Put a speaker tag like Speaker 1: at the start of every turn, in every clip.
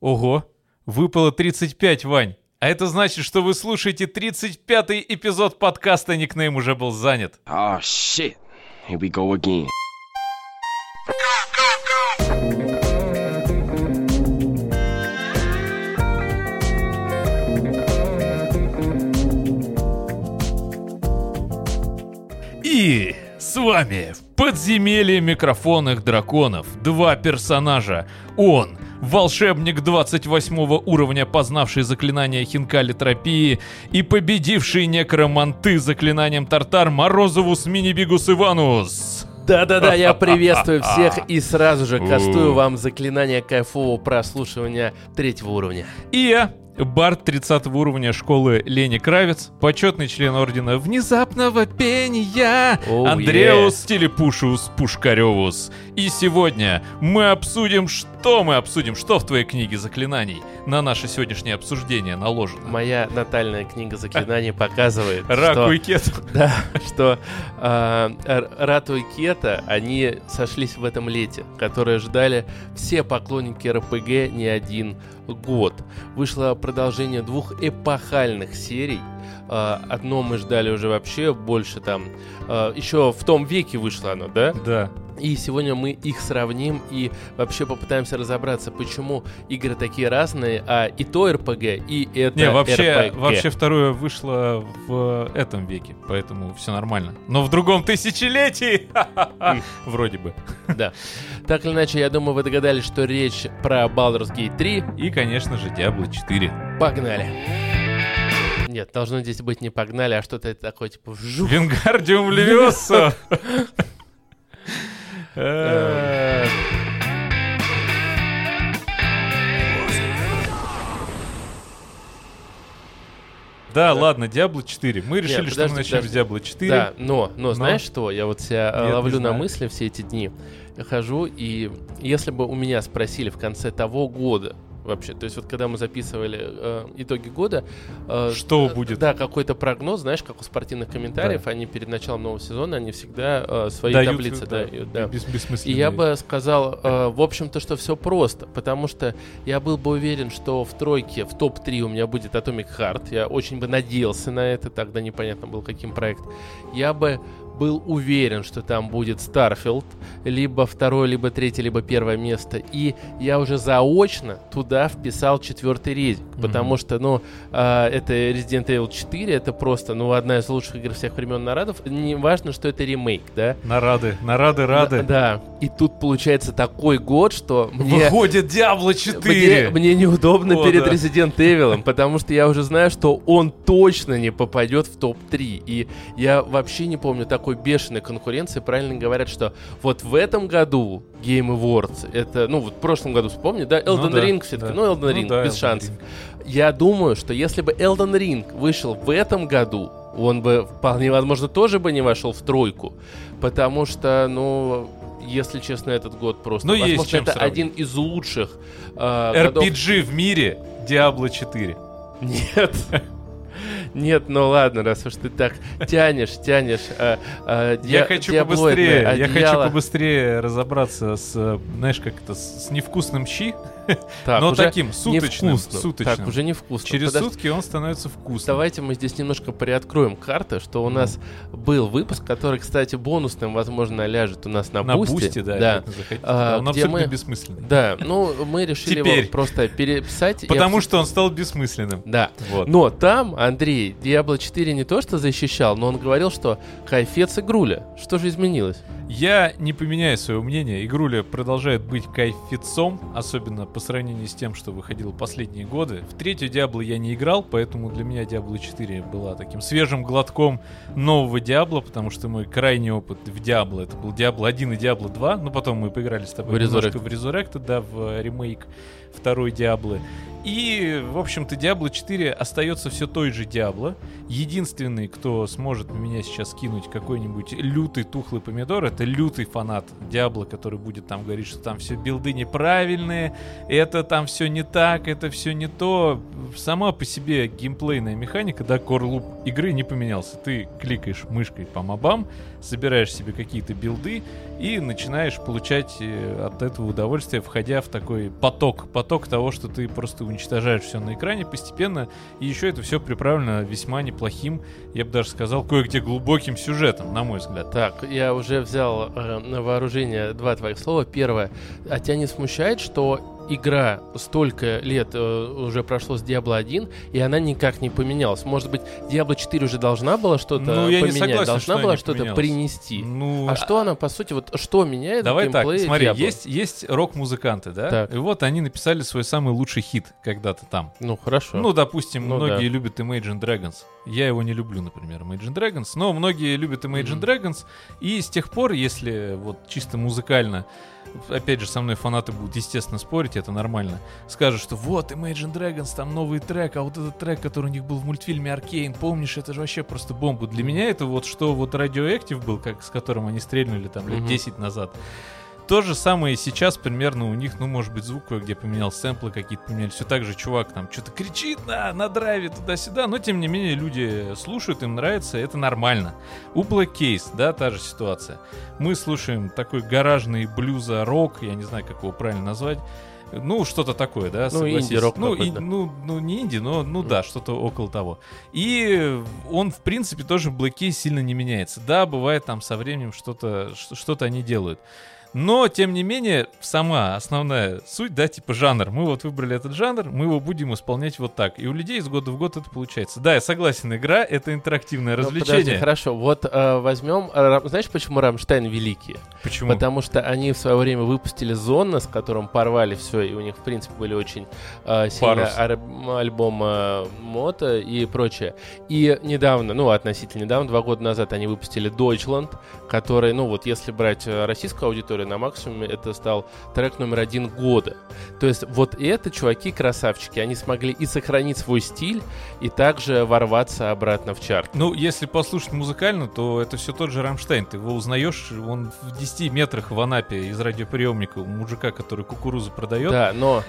Speaker 1: Ого, выпало 35, Вань. А это значит, что вы слушаете 35-й эпизод подкаста «Никнейм уже был занят».
Speaker 2: Oh shit. Here we go again.
Speaker 1: И с вами в подземелье микрофонных драконов два персонажа. Он, волшебник 28 уровня, познавший заклинание хинкалитропии и победивший некроманты заклинанием Тартар Морозовус Минибигус Иванус.
Speaker 3: Да-да-да, я приветствую всех и сразу же кастую вам заклинание кайфового прослушивания третьего уровня.
Speaker 1: И я, Барт 30 уровня школы Лени Кравец, почетный член ордена внезапного пения
Speaker 3: Оу,
Speaker 1: Андреус Телепушиус Пушкаревус. И сегодня мы обсудим, что мы обсудим, что в твоей книге заклинаний на наше сегодняшнее обсуждение наложено.
Speaker 3: Моя натальная книга заклинаний показывает,
Speaker 1: Раку
Speaker 3: что,
Speaker 1: и кет.
Speaker 3: да, что Р- Рату и Кета, они сошлись в этом лете, которое ждали все поклонники РПГ не один год. Вышло продолжение двух эпохальных серий. Э, Одно мы ждали уже вообще больше там. э, Еще в том веке вышло оно, да?
Speaker 1: Да.
Speaker 3: И сегодня мы их сравним и вообще попытаемся разобраться, почему игры такие разные, а и то РПГ, и это
Speaker 1: Не, вообще,
Speaker 3: RPG.
Speaker 1: вообще второе вышло в этом веке, поэтому все нормально. Но в другом тысячелетии, вроде бы.
Speaker 3: Да. Так или иначе, я думаю, вы догадались, что речь про Baldur's Gate 3.
Speaker 1: И, конечно же, Diablo 4.
Speaker 3: Погнали. Нет, должно здесь быть не погнали, а что-то такое, типа вжух.
Speaker 1: Вингардиум Левиоса. Э, Да, ладно, Diablo 4. Мы решили, что мы
Speaker 3: подожди,
Speaker 1: начнем с
Speaker 3: подожди.
Speaker 1: Diablo 4.
Speaker 3: Да, но, но, знаешь что, я вот себя э,
Speaker 1: Нет, не
Speaker 3: ловлю на мысли все эти дни. Я хожу, и если бы у меня спросили в конце того года, вообще, то есть вот когда мы записывали э, итоги года... э,
Speaker 1: Что
Speaker 3: э,
Speaker 1: будет?
Speaker 3: Да, какой-то прогноз, знаешь, как у спортивных комментариев, они перед началом нового сезона, они всегда э, свои
Speaker 1: Дают,
Speaker 3: таблицы
Speaker 1: да,
Speaker 3: дают. да.
Speaker 1: бес-
Speaker 3: И
Speaker 1: бессмысленные.
Speaker 3: я бы сказал, э, в общем-то, что все просто, потому что я был бы уверен, что в тройке, в топ-3 у меня будет Atomic Heart. Я очень бы надеялся на это, тогда непонятно был, каким проект. Я бы был уверен, что там будет Starfield, либо второе, либо третье, либо первое место. И я уже заочно туда вписал четвертый резик, потому что, ну, а, это Resident Evil 4, это просто, ну, одна из лучших игр всех времен народов. Не важно, что это ремейк, да?
Speaker 1: Нарады, нарады, рады.
Speaker 3: Да, и тут получается такой год, что мне,
Speaker 1: Выходит Diablo 4.
Speaker 3: мне, мне неудобно
Speaker 1: О,
Speaker 3: перед
Speaker 1: да.
Speaker 3: Resident Evil, потому что я уже знаю, что он точно не попадет в топ-3. И я вообще не помню такой бешеной конкуренции. Правильно говорят, что вот в этом году Game Awards, это, ну вот в прошлом году вспомни, да, Elden
Speaker 1: да,
Speaker 3: Ring все-таки,
Speaker 1: да.
Speaker 3: ну Elden
Speaker 1: Ну
Speaker 3: Ring,
Speaker 1: да,
Speaker 3: без
Speaker 1: Elden
Speaker 3: шансов.
Speaker 1: Ring.
Speaker 3: Я думаю, что если бы Elden Ring вышел в этом году, он бы вполне возможно тоже бы не вошел в тройку, потому что, ну, если честно, этот год просто,
Speaker 1: Ну, есть
Speaker 3: возможно,
Speaker 1: чем
Speaker 3: это
Speaker 1: сравнить.
Speaker 3: один из лучших э, годов.
Speaker 1: RPG в мире Diablo 4.
Speaker 3: Нет. Нет, ну ладно, раз уж ты так тянешь, тянешь. э, э,
Speaker 1: Я хочу побыстрее, я хочу побыстрее разобраться с, э, знаешь, как это, с невкусным щи,
Speaker 3: Так,
Speaker 1: но таким суточным,
Speaker 3: невкусно.
Speaker 1: суточным.
Speaker 3: Так, уже невкусно.
Speaker 1: Через
Speaker 3: Подожди,
Speaker 1: сутки он становится вкусным.
Speaker 3: Давайте мы здесь немножко приоткроем карты, что у
Speaker 1: Ну.
Speaker 3: нас был выпуск, который, кстати, бонусным, возможно, ляжет у нас на,
Speaker 1: На
Speaker 3: Boosty.
Speaker 1: Boosty, да,
Speaker 3: да. А,
Speaker 1: он
Speaker 3: где
Speaker 1: абсолютно
Speaker 3: мы-
Speaker 1: бессмысленный.
Speaker 3: Да, ну мы решили
Speaker 1: Теперь.
Speaker 3: его просто переписать.
Speaker 1: Потому что он стал бессмысленным.
Speaker 3: Да.
Speaker 1: Вот.
Speaker 3: Но там Андрей Diablo 4 не то что защищал, но он говорил, что кайфец игруля. Что же изменилось?
Speaker 1: Я не поменяю свое мнение. Игруля продолжает быть кайфицом, особенно по сравнению с тем, что выходило последние годы. В третью Диабло я не играл, поэтому для меня Diablo 4 была таким свежим глотком нового Диабло, потому что мой крайний опыт в Диабло это был Диабло 1 и Диабло 2, но потом мы поиграли с тобой
Speaker 3: В
Speaker 1: немножко в Resurrected, да, в ремейк второй Диаблы. И, в общем-то, Diablo 4 остается все той же Diablo. Единственный, кто сможет на меня сейчас кинуть какой-нибудь лютый тухлый помидор, это лютый фанат Diablo, который будет там говорить, что там все билды неправильные, это там все не так, это все не то. Сама по себе геймплейная механика, да, корлуп игры не поменялся. Ты кликаешь мышкой по мобам, собираешь себе какие-то билды, и начинаешь получать э, от этого удовольствие, входя в такой поток, поток того, что ты просто уничтожаешь все на экране постепенно, и еще это все приправлено весьма неплохим, я бы даже сказал, кое-где глубоким сюжетом, на мой взгляд.
Speaker 3: Так, я уже взял э, на вооружение два твоих слова. Первое, а тебя не смущает, что игра столько лет э, уже прошло с Diablo 1, и она никак не поменялась. Может быть, Diablo 4 уже должна была что-то
Speaker 1: Ну, я не согласен,
Speaker 3: должна
Speaker 1: что
Speaker 3: была что-то принести.
Speaker 1: Ну,
Speaker 3: А что она, по сути, вот что меняет
Speaker 1: Давай так, смотри,
Speaker 3: Diablo?
Speaker 1: есть, есть рок-музыканты, да?
Speaker 3: Так.
Speaker 1: И вот они написали свой самый лучший хит когда-то там.
Speaker 3: Ну, хорошо.
Speaker 1: Ну, допустим,
Speaker 3: Ну,
Speaker 1: многие
Speaker 3: да.
Speaker 1: любят Imagine Dragons. Я его не люблю, например, Imagine Dragons, но многие любят Imagine
Speaker 3: Мгм.
Speaker 1: Dragons. И с тех пор, если вот чисто музыкально, опять же, со мной фанаты будут, естественно, спорить, это нормально, скажут, что вот Imagine Dragons, там новый трек, а вот этот трек, который у них был в мультфильме Аркейн, помнишь, это же вообще просто бомба. Для меня это вот что вот Radioactive был, как, с которым они стрельнули там лет
Speaker 3: Мгм.
Speaker 1: 10 назад. То же самое и сейчас примерно у них, ну, может быть, звук кое-где поменял, сэмплы какие-то поменяли. Все так же чувак там что-то кричит на, на драйве туда-сюда, но тем не менее люди слушают, им нравится, это нормально. У Black Case, да, та же ситуация. Мы слушаем такой гаражный блюза рок, я не знаю, как его правильно назвать. Ну, что-то такое, да,
Speaker 3: Ну, инди-рок
Speaker 1: ну,
Speaker 3: какой-то.
Speaker 1: ну, ну, не инди, но, ну да, что-то около того. И он, в принципе, тоже в Case сильно не меняется. Да, бывает там со временем что-то, что-то они делают. Но, тем не менее, сама основная суть, да, типа жанр. Мы вот выбрали этот жанр, мы его будем исполнять вот так. И у людей из года в год это получается. Да, я согласен, игра — это интерактивное
Speaker 3: Ну, подожди,
Speaker 1: развлечение.
Speaker 3: хорошо. Вот э, возьмем... э, знаешь, почему Рамштайн великие?
Speaker 1: Почему?
Speaker 3: Потому что они в свое время выпустили Зонна, с которым порвали все, и у них, в принципе, были очень э, сильно ар- альбом э, Мото и прочее. И недавно, ну, относительно недавно, два года назад они выпустили Deutschland, который, ну, вот если брать э, российскую аудиторию на максимуме, это стал трек номер один года. То есть вот это чуваки-красавчики, они смогли и сохранить свой стиль, и также ворваться обратно в чарт.
Speaker 1: Ну, если послушать музыкально, то это все тот же Рамштайн. Ты его узнаешь, он в 10 метрах в Анапе из радиоприемника у мужика, который кукурузу продает,
Speaker 3: Да, но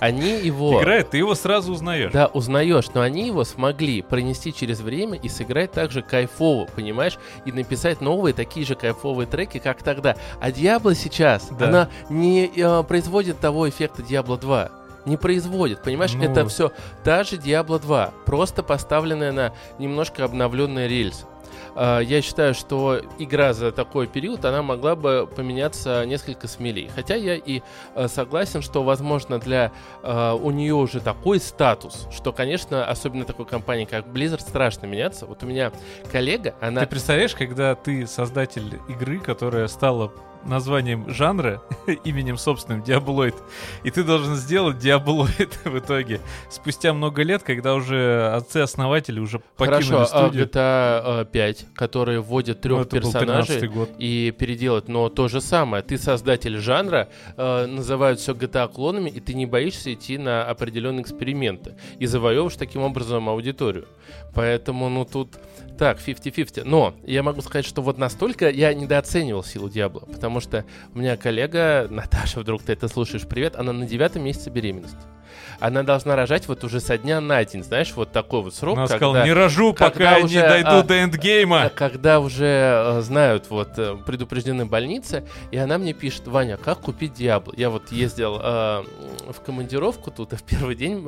Speaker 3: они его...
Speaker 1: играет, ты его сразу узнаешь.
Speaker 3: Да, узнаешь, но они его смогли пронести через время и сыграть также кайфово, понимаешь? И написать новые такие же кайфовые треки, как тогда. А Diablo сейчас,
Speaker 1: Да.
Speaker 3: она не э, производит того эффекта Diablo 2. Не производит, понимаешь?
Speaker 1: Ну.
Speaker 3: Это все та же Diablo 2, просто поставленная на немножко обновленный рельс. А, Я считаю, что игра за такой период, она могла бы поменяться несколько смелее. Хотя я и э, согласен, что, возможно, для э, у нее уже такой статус, что, конечно, особенно такой компании, как Blizzard, страшно меняться. Вот у меня коллега, она...
Speaker 1: Ты представляешь, когда ты создатель игры, которая стала названием жанра, именем собственным Диаблоид, и ты должен сделать Диаблоид в итоге спустя много лет, когда уже отцы-основатели уже покинули
Speaker 3: Хорошо, а
Speaker 1: студию.
Speaker 3: GTA 5, который вводит
Speaker 1: Ну,
Speaker 3: трех
Speaker 1: был
Speaker 3: персонажей
Speaker 1: 13-й год.
Speaker 3: и переделать, но то же самое. Ты создатель жанра, э, называют все GTA клонами, и ты не боишься идти на определенные эксперименты и завоевываешь таким образом аудиторию. Поэтому, ну тут так, 50-50. Но я могу сказать, что вот настолько я недооценивал силу Диабло, потому что у меня коллега, Наташа, вдруг ты это слушаешь, привет, она на девятом месяце беременности. Она должна рожать вот уже со дня на день, знаешь, вот такой вот срок,
Speaker 1: Она
Speaker 3: когда...
Speaker 1: сказала, не рожу, пока я
Speaker 3: уже,
Speaker 1: не дойду
Speaker 3: а,
Speaker 1: до эндгейма.
Speaker 3: А когда уже э, знают, вот, э, предупреждены больницы, и она мне пишет, Ваня, как купить Диабло? Я вот ездил э, в командировку тут, и в первый день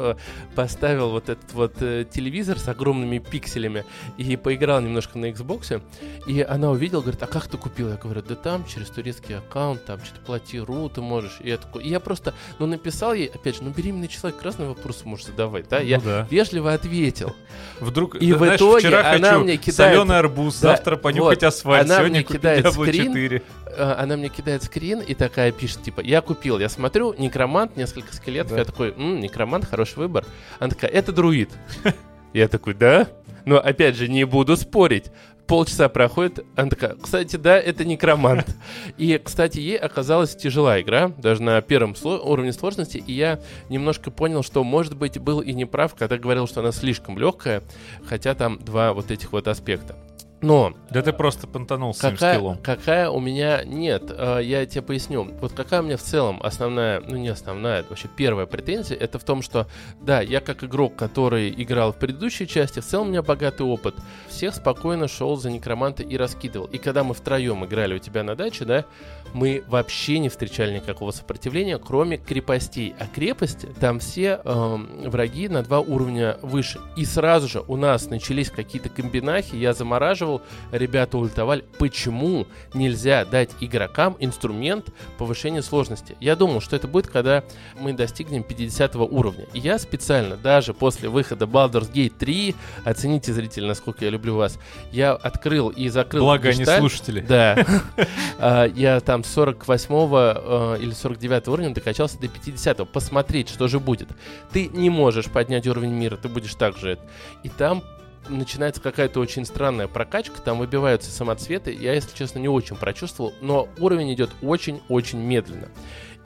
Speaker 3: поставил вот этот вот телевизор с огромными пикселями и поиграл немножко на Xbox, и она увидела, говорит, а как ты купил? Я говорю, да там, через турецкий аккаунт, там, что-то плати, ру ты можешь. И я такой, и я просто, ну, написал ей, опять же, ну, беременный человек разные вопросы может задавать, да? Я
Speaker 1: Ну да.
Speaker 3: вежливо ответил.
Speaker 1: Вдруг,
Speaker 3: И
Speaker 1: ты
Speaker 3: в
Speaker 1: знаешь,
Speaker 3: итоге
Speaker 1: вчера
Speaker 3: она
Speaker 1: хочу
Speaker 3: мне кидает-
Speaker 1: соленый арбуз,
Speaker 3: Да,
Speaker 1: завтра понюхать
Speaker 3: вот.
Speaker 1: асфальт,
Speaker 3: Она
Speaker 1: сегодня
Speaker 3: мне кидает
Speaker 1: Diablo
Speaker 3: скрин.
Speaker 1: 4.
Speaker 3: Э, она мне кидает скрин и такая пишет, типа, я купил, я смотрю, некромант, несколько скелетов,
Speaker 1: Да.
Speaker 3: я такой, «М, некромант, хороший выбор. Она такая, это друид. Я такой, да? Но опять же, не буду спорить. Полчаса проходит, она такая, кстати, да, это некромант. И, кстати, ей оказалась тяжела игра, даже на первом сло- уровне сложности, и я немножко понял, что, может быть, был и неправ, когда говорил, что она слишком легкая, хотя там два вот этих вот аспекта. Но
Speaker 1: Да ты просто понтанул своим скиллом.
Speaker 3: какая у меня... Нет, э, я тебе поясню. Вот какая у меня в целом основная, ну не основная, это вообще первая претензия, это в том, что, да, я как игрок, который играл в предыдущей части, в целом у меня богатый опыт. Всех спокойно шел за некроманта и раскидывал. И когда мы втроем играли у тебя на даче, да, мы вообще не встречали никакого сопротивления, кроме крепостей. А крепости, там все эм, враги на два уровня выше. И сразу же у нас начались какие-то комбинахи, я замораживал, ребята ультовали. Почему нельзя дать игрокам инструмент повышения сложности? Я думал, что это будет, когда мы достигнем 50 уровня. И я специально, даже после выхода Baldur's Gate 3, оцените, зрители, насколько я люблю вас, я открыл и закрыл
Speaker 1: Благо они
Speaker 3: гештальт.
Speaker 1: слушатели.
Speaker 3: Да. А, Я там с 48 или 49 уровня докачался до 50 Посмотреть, что же будет. Ты не можешь поднять уровень мира, ты будешь так же. И там начинается какая-то очень странная прокачка, там выбиваются самоцветы. Я, если честно, не очень прочувствовал, но уровень идет очень-очень медленно.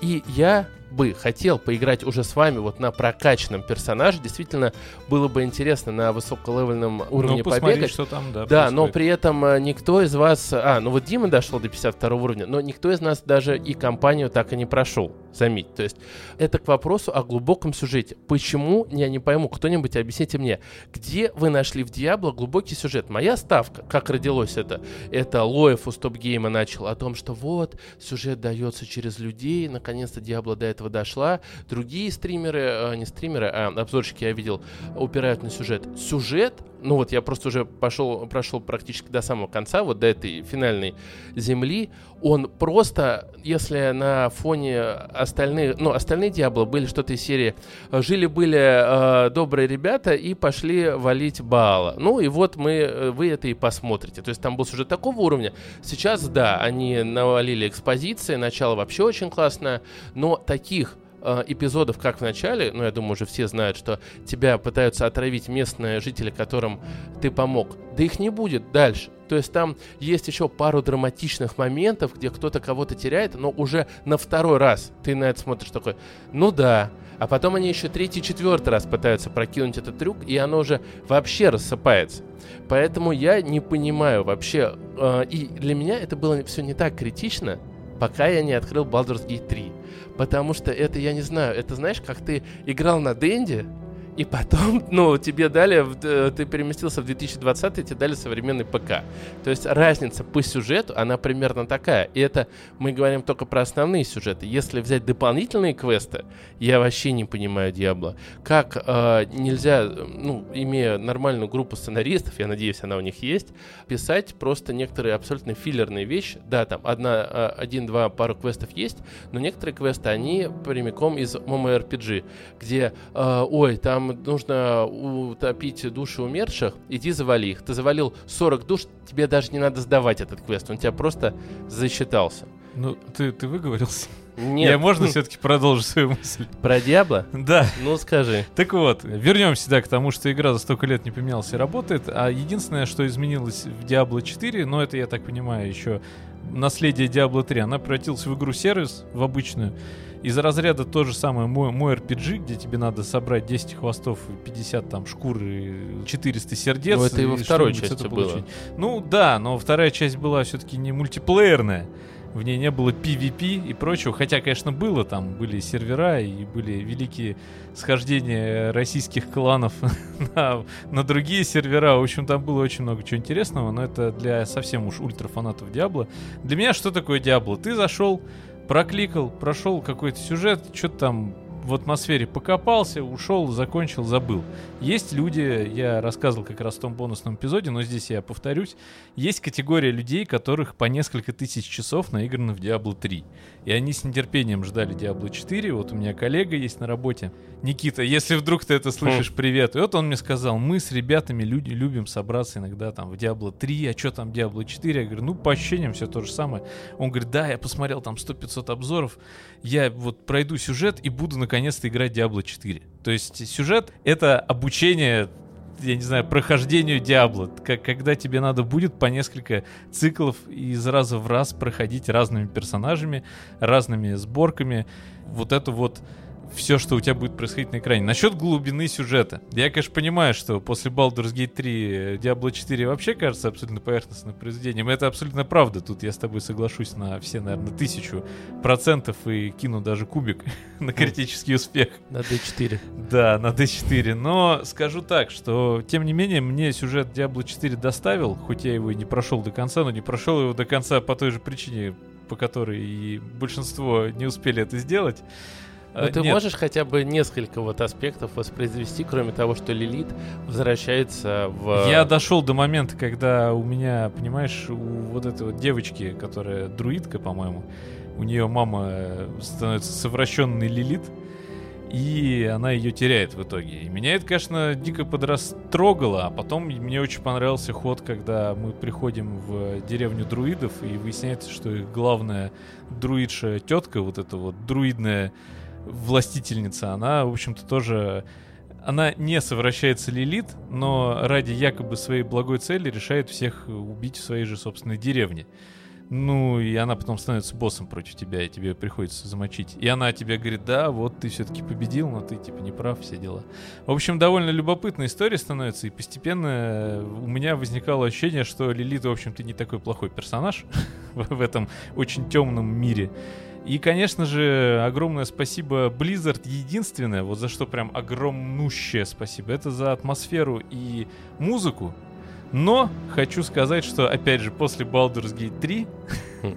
Speaker 3: И я бы хотел поиграть уже с вами вот на прокачанном персонаже. Действительно, было бы интересно на высоколевельном уровне
Speaker 1: ну, посмотри,
Speaker 3: побегать.
Speaker 1: что там, да.
Speaker 3: Да, но при этом э, никто из вас... А, ну вот Дима дошел до 52 уровня, но никто из нас даже и компанию так и не прошел, заметь. То есть это к вопросу о глубоком сюжете. Почему, я не пойму, кто-нибудь объясните мне, где вы нашли в Диабло глубокий сюжет? Моя ставка, как родилось это, это Лоев у стоп-гейма начал о том, что вот, сюжет дается через людей, наконец-то Диабло до этого дошла. Другие стримеры, э, не стримеры, а обзорщики я видел, упирают на сюжет. Сюжет ну вот я просто уже пошел, прошел практически до самого конца, вот до этой финальной земли, он просто, если на фоне остальных, ну, остальные Диабло были что-то из серии «Жили-были э, добрые ребята и пошли валить Баала». Ну и вот мы, э, вы это и посмотрите. То есть там был сюжет такого уровня. Сейчас, да, они навалили экспозиции, начало вообще очень классное, но таких э, эпизодов, как в начале, ну, я думаю, уже все знают, что тебя пытаются отравить местные жители, которым ты помог. Да их не будет дальше. То есть там есть еще пару драматичных моментов, где кто-то кого-то теряет, но уже на второй раз ты на это смотришь такой, ну да. А потом они еще третий, четвертый раз пытаются прокинуть этот трюк, и оно уже вообще рассыпается. Поэтому я не понимаю вообще, э, и для меня это было все не так критично, пока я не открыл Baldur's Gate 3. Потому что это, я не знаю, это знаешь, как ты играл на Денде, и потом, ну, тебе дали, э, ты переместился в 2020, тебе дали современный ПК. То есть разница по сюжету, она примерно такая. И это мы говорим только про основные сюжеты. Если взять дополнительные квесты, я вообще не понимаю Диабло. Как э, нельзя, ну, имея нормальную группу сценаристов, я надеюсь, она у них есть, писать просто некоторые абсолютно филлерные вещи. Да, там одна, э, один-два пару квестов есть, но некоторые квесты, они прямиком из MMORPG, где, э, ой, там нужно утопить души умерших, иди завали их. Ты завалил 40 душ, тебе даже не надо сдавать этот квест, он тебя просто засчитался.
Speaker 1: Ну, ты, ты выговорился?
Speaker 3: Нет,
Speaker 1: Я можно все-таки продолжить свою мысль?
Speaker 3: про Диабло?
Speaker 1: Да.
Speaker 3: Ну, скажи.
Speaker 1: Так вот, вернемся да, к тому, что игра за столько лет не поменялась и работает. А единственное, что изменилось в Diablo 4, но это, я так понимаю, еще наследие Diablo 3, она превратилась в игру-сервис, в обычную. Из разряда то же самое мой, мой RPG, где тебе надо собрать 10 хвостов, и 50 там шкур и 400 сердец.
Speaker 3: Ну, это и во второй части было.
Speaker 1: Ну да, но вторая часть была все-таки не мультиплеерная. В ней не было PvP и прочего. Хотя, конечно, было там, были сервера и были великие схождения российских кланов на, на другие сервера. В общем, там было очень много чего интересного, но это для совсем уж ультрафанатов Диабло. Для меня что такое Диабло? Ты зашел, прокликал, прошел какой-то сюжет, что-то там в атмосфере покопался, ушел, закончил, забыл. Есть люди, я рассказывал как раз в том бонусном эпизоде, но здесь я повторюсь, есть категория людей, которых по несколько тысяч часов наиграно в Diablo 3. И они с нетерпением ждали Diablo 4. Вот у меня коллега есть на работе, Никита, если вдруг ты это слышишь, привет. И вот он мне сказал, мы с ребятами люди любим собраться иногда там в Diablo 3, а что там Diablo 4? Я говорю, ну по ощущениям все то же самое. Он говорит, да, я посмотрел там 100-500 обзоров, я вот пройду сюжет и буду наконец-то играть Diablo 4. То есть сюжет — это обучение я не знаю, прохождению Диабло, как, когда тебе надо будет по несколько циклов из раза в раз проходить разными персонажами, разными сборками. Вот эту вот все, что у тебя будет происходить на экране. Насчет глубины сюжета. Я, конечно, понимаю, что после Baldur's Gate 3 Diablo 4 вообще кажется абсолютно поверхностным произведением. Это абсолютно правда. Тут я с тобой соглашусь на все, наверное, тысячу процентов и кину даже кубик на критический успех.
Speaker 3: На D4.
Speaker 1: Да, на D4. Но скажу так, что, тем не менее, мне сюжет Diablo 4 доставил, хоть я его и не прошел до конца, но не прошел его до конца по той же причине, по которой и большинство не успели это сделать.
Speaker 3: Ну,
Speaker 1: А,
Speaker 3: ты
Speaker 1: нет,
Speaker 3: можешь хотя бы несколько вот аспектов воспроизвести, кроме того, что Лилит возвращается в...
Speaker 1: Я дошел до момента, когда у меня, понимаешь, у вот этой вот девочки, которая друидка, по-моему, у нее мама становится совращенной Лилит, и она ее теряет в итоге. И меня это, конечно, дико подрастрогало, а потом мне очень понравился ход, когда мы приходим в деревню друидов, и выясняется, что их главная друидша тетка, вот эта вот друидная властительница, она, в общем-то, тоже она не совращается Лилит, но ради якобы своей благой цели решает всех убить в своей же собственной деревне. Ну, и она потом становится боссом против тебя, и тебе приходится замочить. И она тебе говорит, да, вот ты все-таки победил, но ты типа не прав, все дела. В общем, довольно любопытная история становится, и постепенно у меня возникало ощущение, что Лилит, в общем-то, не такой плохой персонаж в этом очень темном мире. И, конечно же, огромное спасибо Blizzard. Единственное, вот за что прям огромнущее спасибо, это за атмосферу и музыку. Но хочу сказать, что, опять же, после Baldur's Gate 3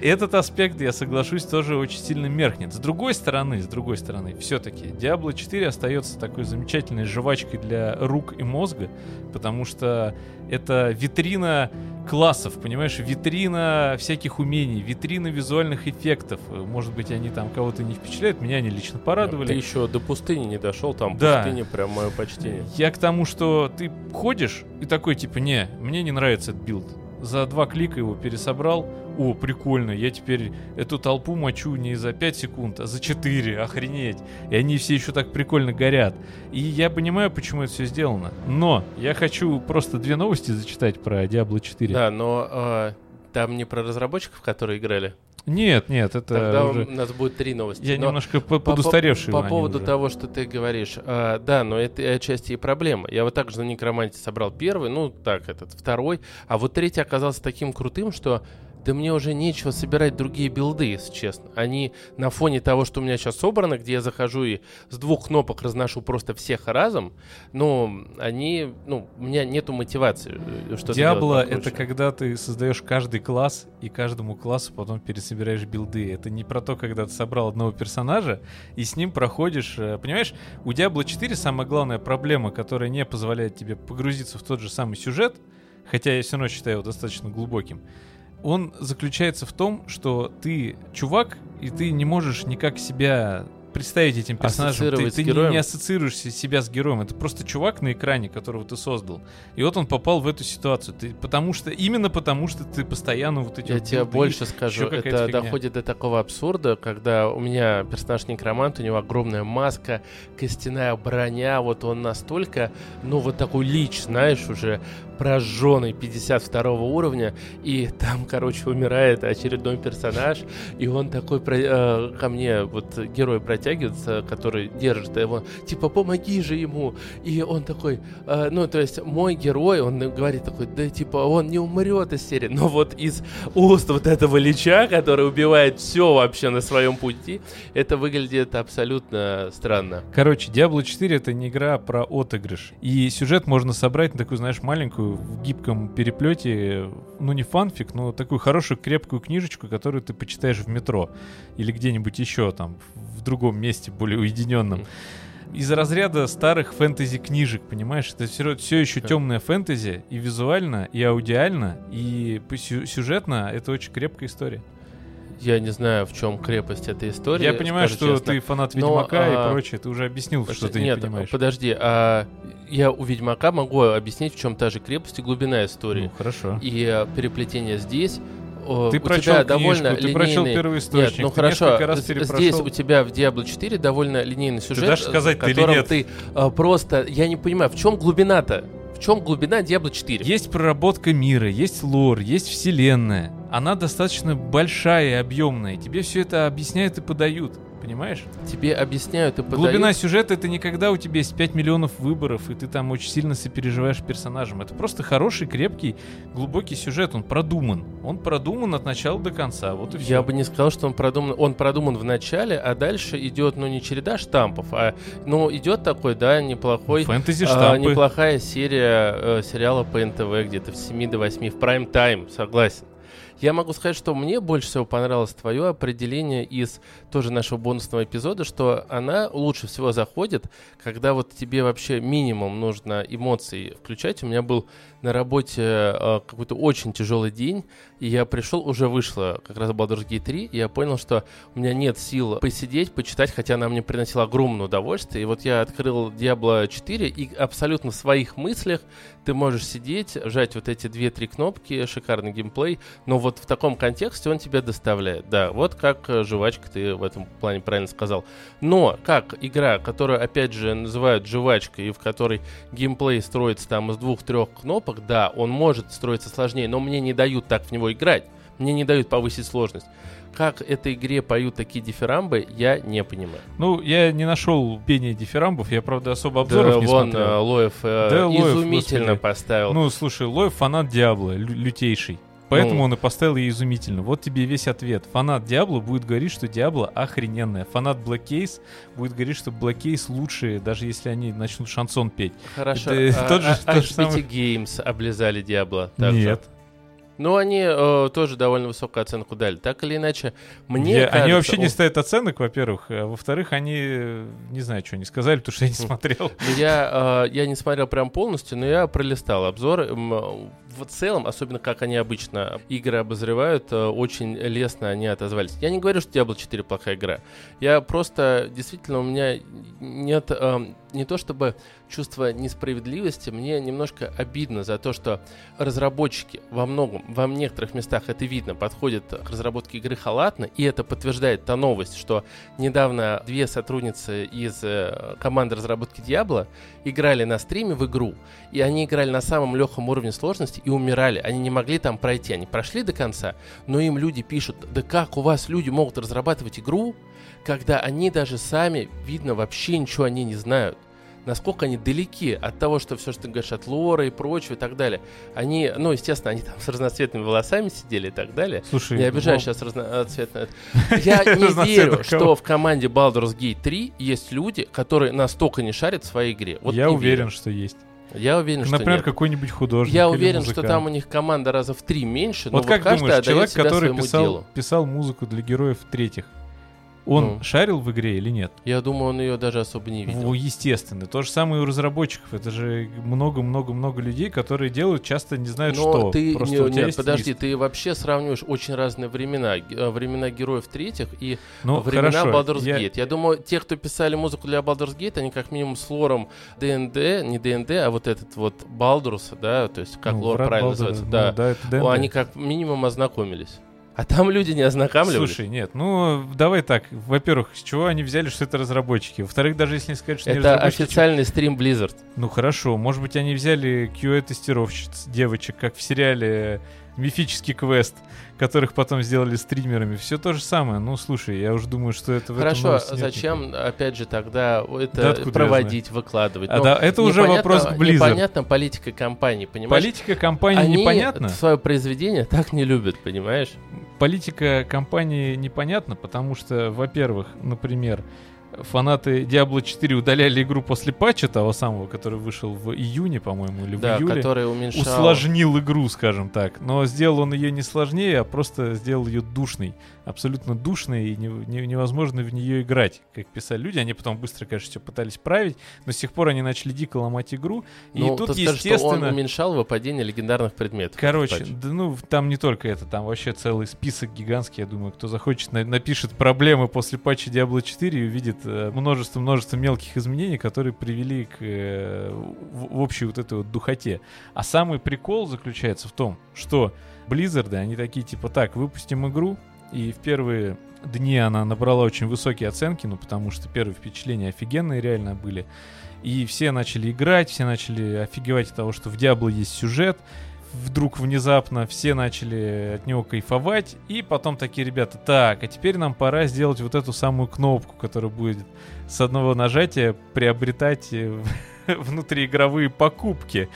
Speaker 1: этот аспект, я соглашусь, тоже очень сильно меркнет. С другой стороны, с другой стороны, все-таки Diablo 4 остается такой замечательной жвачкой для рук и мозга, потому что это витрина классов, понимаешь, витрина всяких умений, витрина визуальных эффектов. Может быть, они там кого-то не впечатляют, меня они лично порадовали.
Speaker 3: Ты еще до пустыни не дошел, там
Speaker 1: Да.
Speaker 3: пустыня прям мое почтение.
Speaker 1: Я к тому, что ты ходишь и такой, типа, не, мне не нравится этот build. За два клика его пересобрал. О, прикольно, я теперь эту толпу мочу не за 5 секунд, а за 4, охренеть. И они все еще так прикольно горят. И я понимаю, почему это все сделано. Но я хочу просто две новости зачитать про Diablo 4.
Speaker 3: Да, но э, там не про разработчиков, которые играли.
Speaker 1: Нет, нет, это
Speaker 3: Тогда
Speaker 1: уже...
Speaker 3: у нас будет три новости.
Speaker 1: Я
Speaker 3: Но
Speaker 1: немножко по-
Speaker 3: по-
Speaker 1: подустаревший.
Speaker 3: По, поводу
Speaker 1: уже.
Speaker 3: того, что ты говоришь. а, да, но это отчасти и проблема. Я вот также на Некроманте собрал первый, ну так, этот второй. А вот третий оказался таким крутым, что да мне уже нечего собирать другие билды, если честно. Они на фоне того, что у меня сейчас собрано, где я захожу и с двух кнопок разношу просто всех разом, ну, они, ну, у меня нету мотивации э, что-то
Speaker 1: Диабло это когда ты создаешь каждый класс и каждому классу потом пересобираешь билды. Это не про то, когда ты собрал одного персонажа и с ним проходишь. э, Понимаешь, у Diablo 4 самая главная проблема, которая не позволяет тебе погрузиться в тот же самый сюжет, хотя я все равно считаю его достаточно глубоким. Он заключается в том, что ты чувак, и ты не можешь никак себя представить этим персонажем. Ты, ты не, не ассоциируешь се- себя с героем. Это просто чувак на экране, которого ты создал. И вот он попал в эту ситуацию. Ты, потому что, именно потому что ты постоянно вот эти
Speaker 3: Я
Speaker 1: вот
Speaker 3: тебе больше скажу, это
Speaker 1: фигня.
Speaker 3: доходит до такого абсурда, когда у меня персонаж некромант, у него огромная маска, костяная броня, вот он настолько, ну вот такой лич, знаешь, уже прожженный 52 уровня, и там, короче, умирает очередной персонаж, и он такой про- э, ко мне, вот герой протягивается, который держит его, типа, помоги же ему, и он такой, э, ну, то есть мой герой, он говорит такой, да, типа, он не умрет из серии, но вот из уст вот этого лича, который убивает все вообще на своем пути, это выглядит абсолютно странно.
Speaker 1: Короче, Diablo 4 это не игра про отыгрыш. И сюжет можно собрать на такую, знаешь, маленькую, в гибком переплете, ну не фанфик, но такую хорошую крепкую книжечку, которую ты почитаешь в метро или где-нибудь еще там, в другом месте, более уединенном. Из разряда старых фэнтези книжек, понимаешь? Это все, все еще темная фэнтези и визуально, и аудиально, и сюжетно это очень крепкая история.
Speaker 3: Я не знаю, в чем крепость этой истории.
Speaker 1: Я понимаю, что
Speaker 3: честно.
Speaker 1: ты фанат
Speaker 3: Но,
Speaker 1: Ведьмака
Speaker 3: а,
Speaker 1: и прочее, ты уже объяснил, что ты
Speaker 3: Нет,
Speaker 1: не понимаешь.
Speaker 3: подожди, а я у Ведьмака могу объяснить, в чем та же крепость и глубина истории.
Speaker 1: Ну, хорошо.
Speaker 3: И э, переплетение здесь.
Speaker 1: Ты
Speaker 3: у
Speaker 1: прочел
Speaker 3: тебя
Speaker 1: книжку,
Speaker 3: довольно
Speaker 1: ты прочел
Speaker 3: линейный-
Speaker 1: первый источник,
Speaker 3: Нет, ну
Speaker 1: ты
Speaker 3: хорошо,
Speaker 1: раз перепрошел.
Speaker 3: здесь у тебя в Diablo 4 довольно линейный сюжет,
Speaker 1: дашь сказать
Speaker 3: в
Speaker 1: ты или нет?
Speaker 3: ты э, просто, я не понимаю, в чем глубина-то? В чем глубина Diablo 4?
Speaker 1: Есть проработка мира, есть лор, есть вселенная. Она достаточно большая и объемная. Тебе все это объясняют и подают. Понимаешь?
Speaker 3: Тебе объясняют и подают...
Speaker 1: Глубина сюжета это не когда у тебя есть 5 миллионов выборов, и ты там очень сильно сопереживаешь персонажам. Это просто хороший, крепкий, глубокий сюжет. Он продуман. Он продуман от начала до конца. Вот и все.
Speaker 3: Я бы не сказал, что он продуман. Он продуман в начале, а дальше идет, ну, не череда штампов, а, ну, идет такой, да, неплохой...
Speaker 1: Фэнтези
Speaker 3: а, неплохая серия э, сериала по НТВ, где-то в 7 до 8, в прайм-тайм, согласен. Я могу сказать, что мне больше всего понравилось твое определение из тоже нашего бонусного эпизода, что она лучше всего заходит, когда вот тебе вообще минимум нужно эмоций включать. У меня был на работе э, какой-то очень тяжелый день, и я пришел, уже вышла как раз Baldur's Gate 3, и я понял, что у меня нет сил посидеть, почитать, хотя она мне приносила огромное удовольствие. И вот я открыл Diablo 4, и абсолютно в своих мыслях ты можешь сидеть, жать вот эти две-три кнопки, шикарный геймплей, но вот в таком контексте он тебя доставляет. Да, вот как э, жвачка, ты в этом плане правильно сказал. Но как игра, которую, опять же, называют жвачкой, и в которой геймплей строится там из двух-трех кнопок, да, он может строиться сложнее, но мне не дают так в него играть. Мне не дают повысить сложность. Как этой игре поют такие дифирамбы, я не понимаю.
Speaker 1: Ну, я не нашел пения дифирамбов, я, правда, особо обзоров
Speaker 3: да,
Speaker 1: не
Speaker 3: вон
Speaker 1: смотрел.
Speaker 3: э, Лоев э,
Speaker 1: Да, Лоев,
Speaker 3: изумительно
Speaker 1: господи.
Speaker 3: поставил.
Speaker 1: Ну, слушай, Лоев фанат Диабло, лю- лютейший. Поэтому
Speaker 3: Ну.
Speaker 1: он и поставил ее изумительно. Вот тебе весь ответ. Фанат Диабло будет говорить, что Диабло охрененная. Фанат Black Case будет говорить, что Black Case лучшие, даже если они начнут шансон петь.
Speaker 3: Хорошо.
Speaker 1: это
Speaker 3: а,
Speaker 1: тот же-
Speaker 3: а-
Speaker 1: тот же самый-
Speaker 3: Games облизали Диабло.
Speaker 1: Нет.
Speaker 3: Ну, они э, тоже довольно высокую оценку дали. Так или иначе, мне
Speaker 1: Я-
Speaker 3: кажется...
Speaker 1: они вообще не
Speaker 3: он-
Speaker 1: ставят оценок, во-первых. А во-вторых, они э, не знаю, что они сказали, потому что я не смотрел.
Speaker 3: Я, э, я не смотрел прям полностью, но я пролистал обзоры. В целом, особенно как они обычно игры обозревают, э, очень лестно они отозвались. Я не говорю, что Diablo 4 плохая игра. Я просто, действительно, у меня нет э, не то чтобы чувство несправедливости, мне немножко обидно за то, что разработчики во многом, во некоторых местах это видно, подходят к разработке игры халатно, и это подтверждает та новость, что недавно две сотрудницы из э, команды разработки Diablo играли на стриме в игру, и они играли на самом легком уровне сложности и умирали. Они не могли там пройти. Они прошли до конца, но им люди пишут, да как у вас люди могут разрабатывать игру, когда они даже сами, видно, вообще ничего они не знают. Насколько они далеки от того, что все, что ты говоришь, от лора и прочего и так далее. Они, ну, естественно, они там с разноцветными волосами сидели и так далее.
Speaker 1: Слушай,
Speaker 3: Не обижаю
Speaker 1: ну,
Speaker 3: сейчас разноцветное. Я не верю, что в команде Baldur's Gate 3 есть люди, которые настолько не шарят в своей игре. Вот
Speaker 1: я уверен, что есть.
Speaker 3: Я уверен, что
Speaker 1: Например, какой-нибудь художник.
Speaker 3: Я уверен, что
Speaker 1: музыкант.
Speaker 3: там у них команда раза в три меньше, но
Speaker 1: Вот
Speaker 3: вот
Speaker 1: как
Speaker 3: каждый
Speaker 1: думаешь, человек, который писал,
Speaker 3: делу.
Speaker 1: писал музыку для героев третьих, он
Speaker 3: Ну.
Speaker 1: шарил в игре или нет?
Speaker 3: Я думаю, он ее даже особо не видел.
Speaker 1: Ну, естественно. То же самое и у разработчиков. Это же много-много-много людей, которые делают, часто не знают,
Speaker 3: Но
Speaker 1: что.
Speaker 3: ты,
Speaker 1: Просто
Speaker 3: не-
Speaker 1: у тебя
Speaker 3: нет,
Speaker 1: есть
Speaker 3: подожди,
Speaker 1: лист.
Speaker 3: ты вообще сравниваешь очень разные времена. Э, Времена героев третьих и
Speaker 1: Ну,
Speaker 3: времена
Speaker 1: хорошо.
Speaker 3: Baldur's
Speaker 1: я-
Speaker 3: Gate. Я думаю, те, кто писали музыку для Baldur's Gate, они как минимум с лором ДНД, не ДНД, а вот этот вот Балдурс, да, то есть как
Speaker 1: ну,
Speaker 3: лор правильно
Speaker 1: Балдура,
Speaker 3: называется,
Speaker 1: ну,
Speaker 3: да.
Speaker 1: да, это D&D.
Speaker 3: Они как минимум ознакомились. А там люди не ознакомливались.
Speaker 1: Слушай, нет, ну давай так. Во-первых, с чего они взяли, что это разработчики? Во-вторых, даже если не сказать, что не
Speaker 3: Это
Speaker 1: разработчики,
Speaker 3: официальный стрим Blizzard.
Speaker 1: Ну хорошо, может быть, они взяли QA-тестировщиц, девочек, как в сериале «Мифический квест», которых потом сделали стримерами. Все то же самое. Ну, слушай, я уже думаю, что это в этом
Speaker 3: Хорошо,
Speaker 1: нет
Speaker 3: зачем, опять же, тогда
Speaker 1: Да
Speaker 3: это
Speaker 1: я
Speaker 3: проводить, выкладывать?
Speaker 1: А
Speaker 3: Ну,
Speaker 1: да, это уже
Speaker 3: непонятно-
Speaker 1: вопрос к Blizzard.
Speaker 3: Непонятна политика компании, понимаешь?
Speaker 1: Политика компании
Speaker 3: Они
Speaker 1: непонятна.
Speaker 3: свое произведение так не любят, понимаешь?
Speaker 1: Политика компании непонятна, потому что, во-первых, например, фанаты Diablo 4 удаляли игру после патча того самого, который вышел в июне, по-моему, или
Speaker 3: Да,
Speaker 1: в июле.
Speaker 3: который уменьшал...
Speaker 1: усложнил игру, скажем так. Но сделал он ее не сложнее, а просто сделал ее душной. Абсолютно душной, и не- не- невозможно в нее играть. Как писали люди, они потом быстро, конечно, все пытались править, но с тех пор они начали дико ломать игру. И
Speaker 3: Ну,
Speaker 1: тут,
Speaker 3: ты скажешь, что он
Speaker 1: естественно...
Speaker 3: уменьшал выпадение легендарных предметов.
Speaker 1: Короче, да, ну там не только это, там вообще целый список гигантский, я думаю, кто захочет, на- напишет проблемы после патча Diablo 4 и увидит множество-множество мелких изменений, которые привели к э, в, общей вот этой вот духоте. А самый прикол заключается в том, что Blizzard, они такие типа, так, выпустим игру, и в первые дни она набрала очень высокие оценки, ну потому что первые впечатления офигенные реально были. И все начали играть, все начали офигевать от того, что в Diablo есть сюжет, вдруг внезапно все начали от него кайфовать, и потом такие ребята, так, а теперь нам пора сделать вот эту самую кнопку, которая будет с одного нажатия приобретать э, внутриигровые покупки.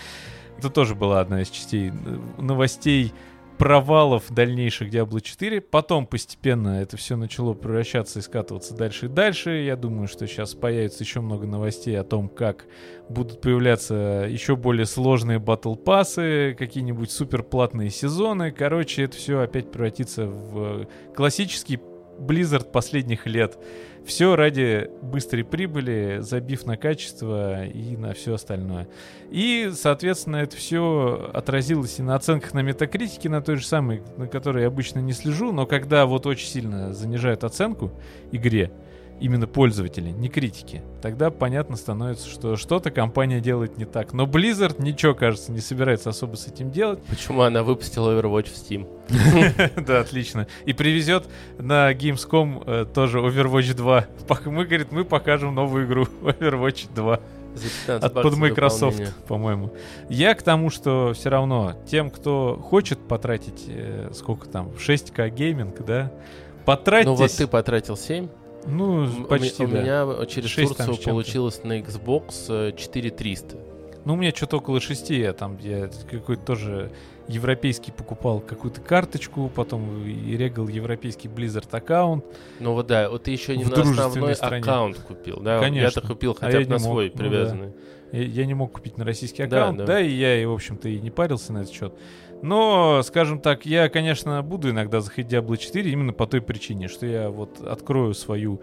Speaker 1: Это тоже была одна из частей э, новостей провалов дальнейших Diablo 4. Потом постепенно это все начало превращаться и скатываться дальше и дальше. Я думаю, что сейчас появится еще много новостей о том, как будут появляться еще более сложные батл пассы, какие-нибудь суперплатные сезоны. Короче, это все опять превратится в классический Blizzard последних лет. Все ради быстрой прибыли, забив на качество и на все остальное. И, соответственно, это все отразилось и на оценках на метакритике, на той же самой, на которой я обычно не слежу, но когда вот очень сильно занижают оценку игре, именно пользователи, не критики. Тогда понятно становится, что что-то компания делает не так. Но Blizzard ничего, кажется, не собирается особо с этим делать.
Speaker 3: Почему она выпустила Overwatch в Steam?
Speaker 1: Да, отлично. И привезет на Gamescom э, тоже Overwatch 2. Мы, говорит, мы покажем новую игру Overwatch 2. От под Microsoft, по-моему. Я к тому, что все равно тем, кто хочет потратить, э, сколько там, 6К гейминг, да, потратьтесь... Ну
Speaker 3: вот ты потратил 7.
Speaker 1: Ну, почти,
Speaker 3: У,
Speaker 1: да.
Speaker 3: у меня через Турцию получилось на Xbox 4300. Э,
Speaker 1: ну, у меня что-то около 6, я там, я какой-то тоже европейский покупал какую-то карточку, потом и регал европейский Blizzard аккаунт.
Speaker 3: Ну вот да, вот ты еще не на основной стране. аккаунт купил, да?
Speaker 1: Конечно.
Speaker 3: Я-то купил хотя а бы на мог, свой привязанный.
Speaker 1: Ну, да. я, я не мог купить на российский аккаунт, да, да. да, и я, в общем-то, и не парился на этот счет. Но, скажем так, я, конечно, буду иногда заходить Diablo 4 именно по той причине, что я вот открою свою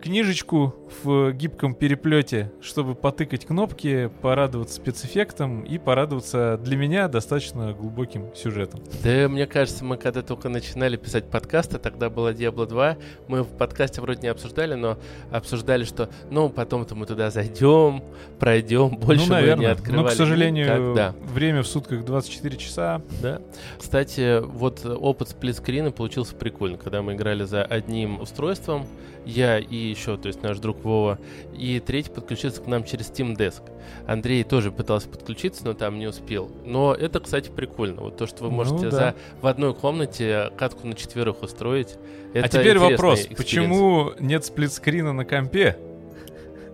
Speaker 1: книжечку в гибком переплете, чтобы потыкать кнопки, порадоваться спецэффектом и порадоваться для меня достаточно глубоким сюжетом.
Speaker 3: Да, мне кажется, мы когда только начинали писать подкасты, тогда была Diablo 2, мы в подкасте вроде не обсуждали, но обсуждали, что, ну, потом-то мы туда зайдем, пройдем, больше ну, наверное. мы не открывали.
Speaker 1: Но, к сожалению, да. время в сутках 24 часа.
Speaker 3: Да. Кстати, вот опыт сплитскрина получился прикольно, когда мы играли за одним устройством, я и еще, то есть наш друг Вова, и третий подключился к нам через Steam Desk. Андрей тоже пытался подключиться, но там не успел. Но это, кстати, прикольно. Вот то, что вы ну можете ну, да. за в одной комнате катку на четверых устроить.
Speaker 1: Это а теперь вопрос, почему нет сплитскрина на компе?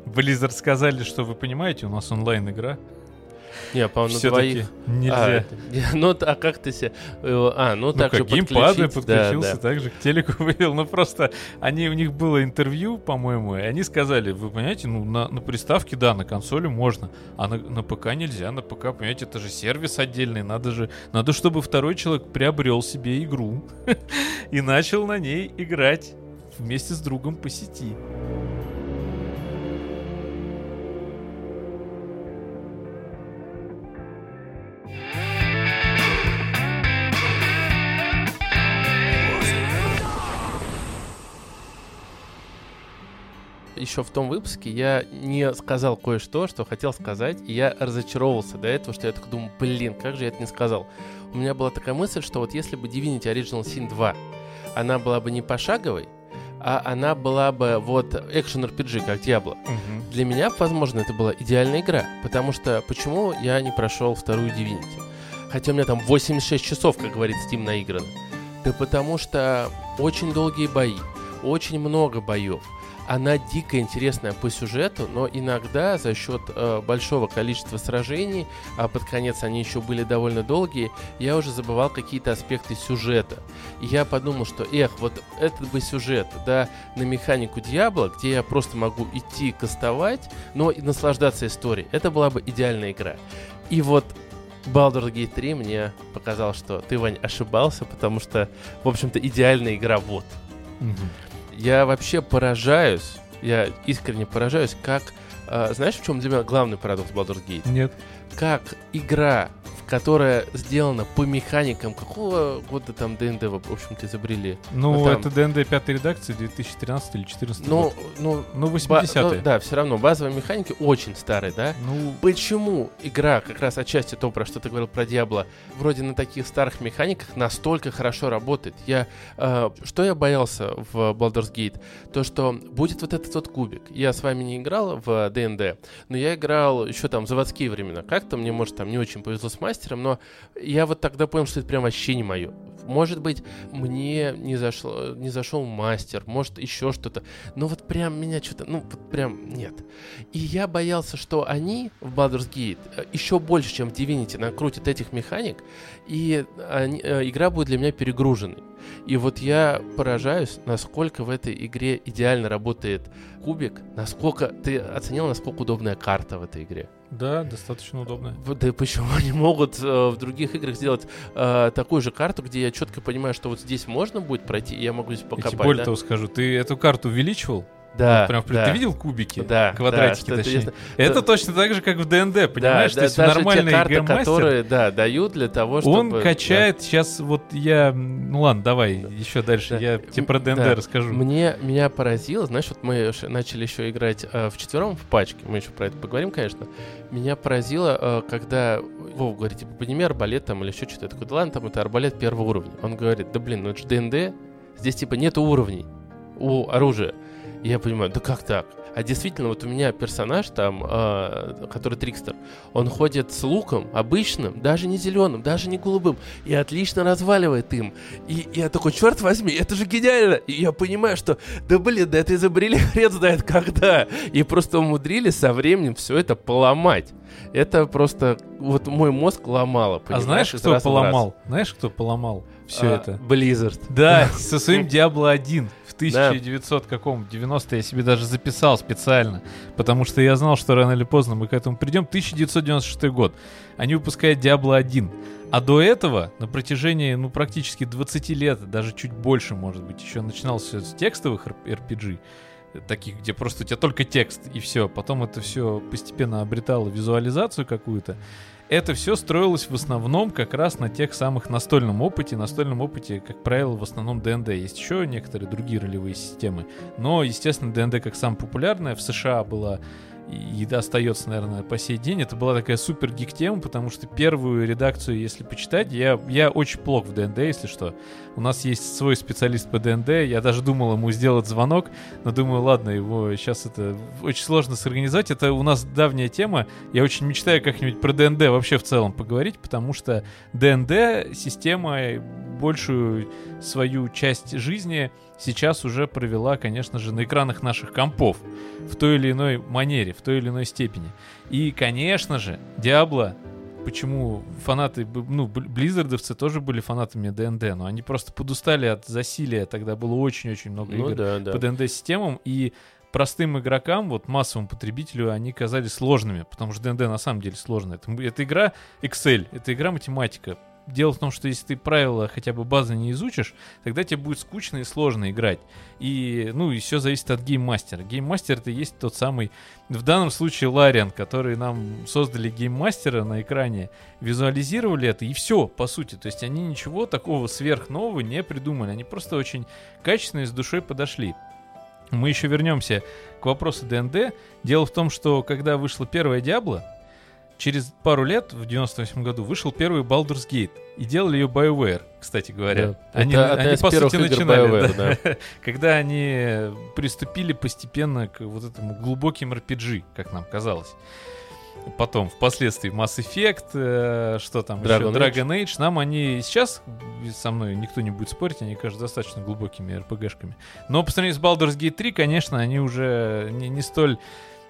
Speaker 1: Blizzard сказали, что вы понимаете, у нас онлайн игра.
Speaker 3: Не, по-моему, на двоих.
Speaker 1: Нельзя.
Speaker 3: А, ну, а как ты себе... Э, а, ну, ну так же
Speaker 1: геймпады подключился, да, да. так же к телеку вывел. Ну, просто они, у них было интервью, по-моему, и они сказали, вы понимаете, ну, на, на приставке, да, на консоли можно, а на, на ПК нельзя. На ПК, понимаете, это же сервис отдельный, надо же... Надо, чтобы второй человек приобрел себе игру и начал на ней играть вместе с другом по сети.
Speaker 3: Еще в том выпуске я не сказал кое-что, что хотел сказать, и я разочаровался до этого, что я так думаю, блин, как же я это не сказал. У меня была такая мысль, что вот если бы Divinity Original Sin 2, она была бы не пошаговой, а она была бы вот экшен RPG, как Diablo. Угу. Для меня, возможно, это была идеальная игра, потому что почему я не прошел вторую Divinity? Хотя у меня там 86 часов, как говорит Steam, наиграно. Да потому что очень долгие бои, очень много боев она дико интересная по сюжету, но иногда за счет э, большого количества сражений, а под конец они еще были довольно долгие, я уже забывал какие-то аспекты сюжета. И я подумал, что, эх, вот этот бы сюжет, да, на механику Диабло, где я просто могу идти кастовать, но и наслаждаться историей, это была бы идеальная игра. И вот Baldur's Gate 3 мне показал, что ты, Вань, ошибался, потому что, в общем-то, идеальная игра вот. Mm-hmm. Я вообще поражаюсь, я искренне поражаюсь, как... Э, знаешь, в чем для меня главный парадокс Baldur's Gate?
Speaker 1: Нет.
Speaker 3: Как игра которая сделана по механикам какого года там ДНД, в общем-то, изобрели?
Speaker 1: Ну, ну там... это ДНД пятой редакции 2013 или 2014
Speaker 3: ну,
Speaker 1: год.
Speaker 3: Ну,
Speaker 1: ну 80-е.
Speaker 3: Ну, да, все равно базовые механики очень старые, да? Ну... Почему игра, как раз отчасти то, про что ты говорил про Диабло, вроде на таких старых механиках настолько хорошо работает? Я, э, что я боялся в Baldur's Gate? То, что будет вот этот вот кубик. Я с вами не играл в ДНД, но я играл еще там в заводские времена. Как-то мне, может, там не очень повезло с мастером, мастером, но я вот тогда понял, что это прям вообще не мое. Может быть, мне не, зашло, не зашел мастер, может, еще что-то. Но вот прям меня что-то, ну, вот прям нет. И я боялся, что они в Baldur's Gate э, еще больше, чем в Divinity, накрутят этих механик, и они, э, игра будет для меня перегруженной. И вот я поражаюсь, насколько в этой игре идеально работает кубик, насколько ты оценил, насколько удобная карта в этой игре.
Speaker 1: Да, достаточно удобно.
Speaker 3: Да почему они могут э, в других играх сделать э, такую же карту, где я четко понимаю, что вот здесь можно будет пройти, и я могу здесь
Speaker 1: Я
Speaker 3: покопать.
Speaker 1: тебе более
Speaker 3: да?
Speaker 1: того скажу, ты эту карту увеличивал?
Speaker 3: Да,
Speaker 1: Вот прям, в-
Speaker 3: да.
Speaker 1: Ты видел кубики?
Speaker 3: Да,
Speaker 1: Квадратики,
Speaker 3: да,
Speaker 1: точнее. Это
Speaker 3: Да.
Speaker 1: точно так же, как в ДНД, понимаешь?
Speaker 3: да,
Speaker 1: То есть
Speaker 3: да,
Speaker 1: нормальный
Speaker 3: карты,
Speaker 1: гейммастер,
Speaker 3: которые, да, дают для того, чтобы...
Speaker 1: он качает сейчас, вот я... Ну ладно, давай, еще дальше,
Speaker 3: Да.
Speaker 1: я тебе про ДНД
Speaker 3: Да.
Speaker 1: расскажу.
Speaker 3: Мне, меня поразило, знаешь, вот мы начали еще играть э, в четвером в пачке, мы еще про это поговорим, конечно. Меня поразило, э, когда Вов говорит, типа, подними арбалет там или еще что-то. Я такой, да ладно, там это арбалет первого уровня. Он говорит, да блин, ну это же ДНД, здесь типа нет уровней у оружия. И я понимаю, да как так? А действительно, вот у меня персонаж там, э, который Трикстер, он ходит с луком обычным, даже не зеленым, даже не голубым, и отлично разваливает им. И я такой, черт возьми, это же гениально! И я понимаю, что, да блин, да это изобрели хрен знает когда. И просто умудрились со временем все это поломать. Это просто, вот мой мозг ломало,
Speaker 1: А знаешь, кто поломал? Знаешь, кто поломал все
Speaker 3: А,
Speaker 1: это?
Speaker 3: Blizzard.
Speaker 1: Да, со своим Diablo 1 в
Speaker 3: Да.
Speaker 1: 1900 каком 90 я себе даже записал специально, потому что я знал, что рано или поздно мы к этому придем. 1996 год. Они выпускают Diablo 1. А до этого, на протяжении, ну, практически 20 лет, даже чуть больше, может быть, еще начинался с текстовых RPG, таких, где просто у тебя только текст и все. Потом это все постепенно обретало визуализацию какую-то. Это все строилось в основном как раз на тех самых настольном опыте. Настольном опыте, как правило, в основном ДНД. Есть еще некоторые другие ролевые системы. Но, естественно, DnD как самая популярная в США была и остается, наверное, по сей день. Это была такая супер geek тема, потому что первую редакцию, если почитать, я, я очень плох в DnD, если что. У нас есть свой специалист по DnD, я даже думал ему сделать звонок, но думаю, ладно, его сейчас это очень сложно сорганизовать. Это у нас давняя тема, я очень мечтаю как-нибудь про DnD вообще в целом поговорить, потому что DnD система большую свою часть жизни сейчас уже провела, конечно же, на экранах наших компов в той или иной манере, в той или иной степени. И, конечно же, Диабло, почему фанаты, ну, бл- близзардовцы тоже были фанатами ДНД, но они просто подустали от засилия, тогда было очень-очень много
Speaker 3: Ну
Speaker 1: игр
Speaker 3: да, да.
Speaker 1: по ДНД-системам, и простым игрокам, вот массовому потребителю, они казались сложными, потому что ДНД на самом деле сложно. Это, это игра Excel, это игра математика. Дело в том, что если ты правила хотя бы базы не изучишь, тогда тебе будет скучно и сложно играть. И, ну, и все зависит от гейммастера. Гейммастер это есть тот самый, в данном случае Лариан, который нам создали гейммастера на экране, визуализировали это, и все, по сути. То есть они ничего такого сверхнового не придумали. Они просто очень качественно и с душой подошли. Мы еще вернемся к вопросу ДНД. Дело в том, что когда вышла первая Диабло, через пару лет, в 98 году, вышел первый Baldur's Gate. И делали ее BioWare, кстати говоря.
Speaker 3: Да.
Speaker 1: Они,
Speaker 3: Это
Speaker 1: они
Speaker 3: из
Speaker 1: по сути, начинали.
Speaker 3: BioWare,
Speaker 1: да. Когда они приступили постепенно к вот этому глубоким RPG, как нам казалось. Потом, впоследствии, Mass Effect, э, что там
Speaker 3: Dragon
Speaker 1: еще, Dragon Age. Нам они сейчас, со мной никто не будет спорить, они кажутся достаточно глубокими RPG-шками. Но по сравнению с Baldur's Gate 3, конечно, они уже не, не столь...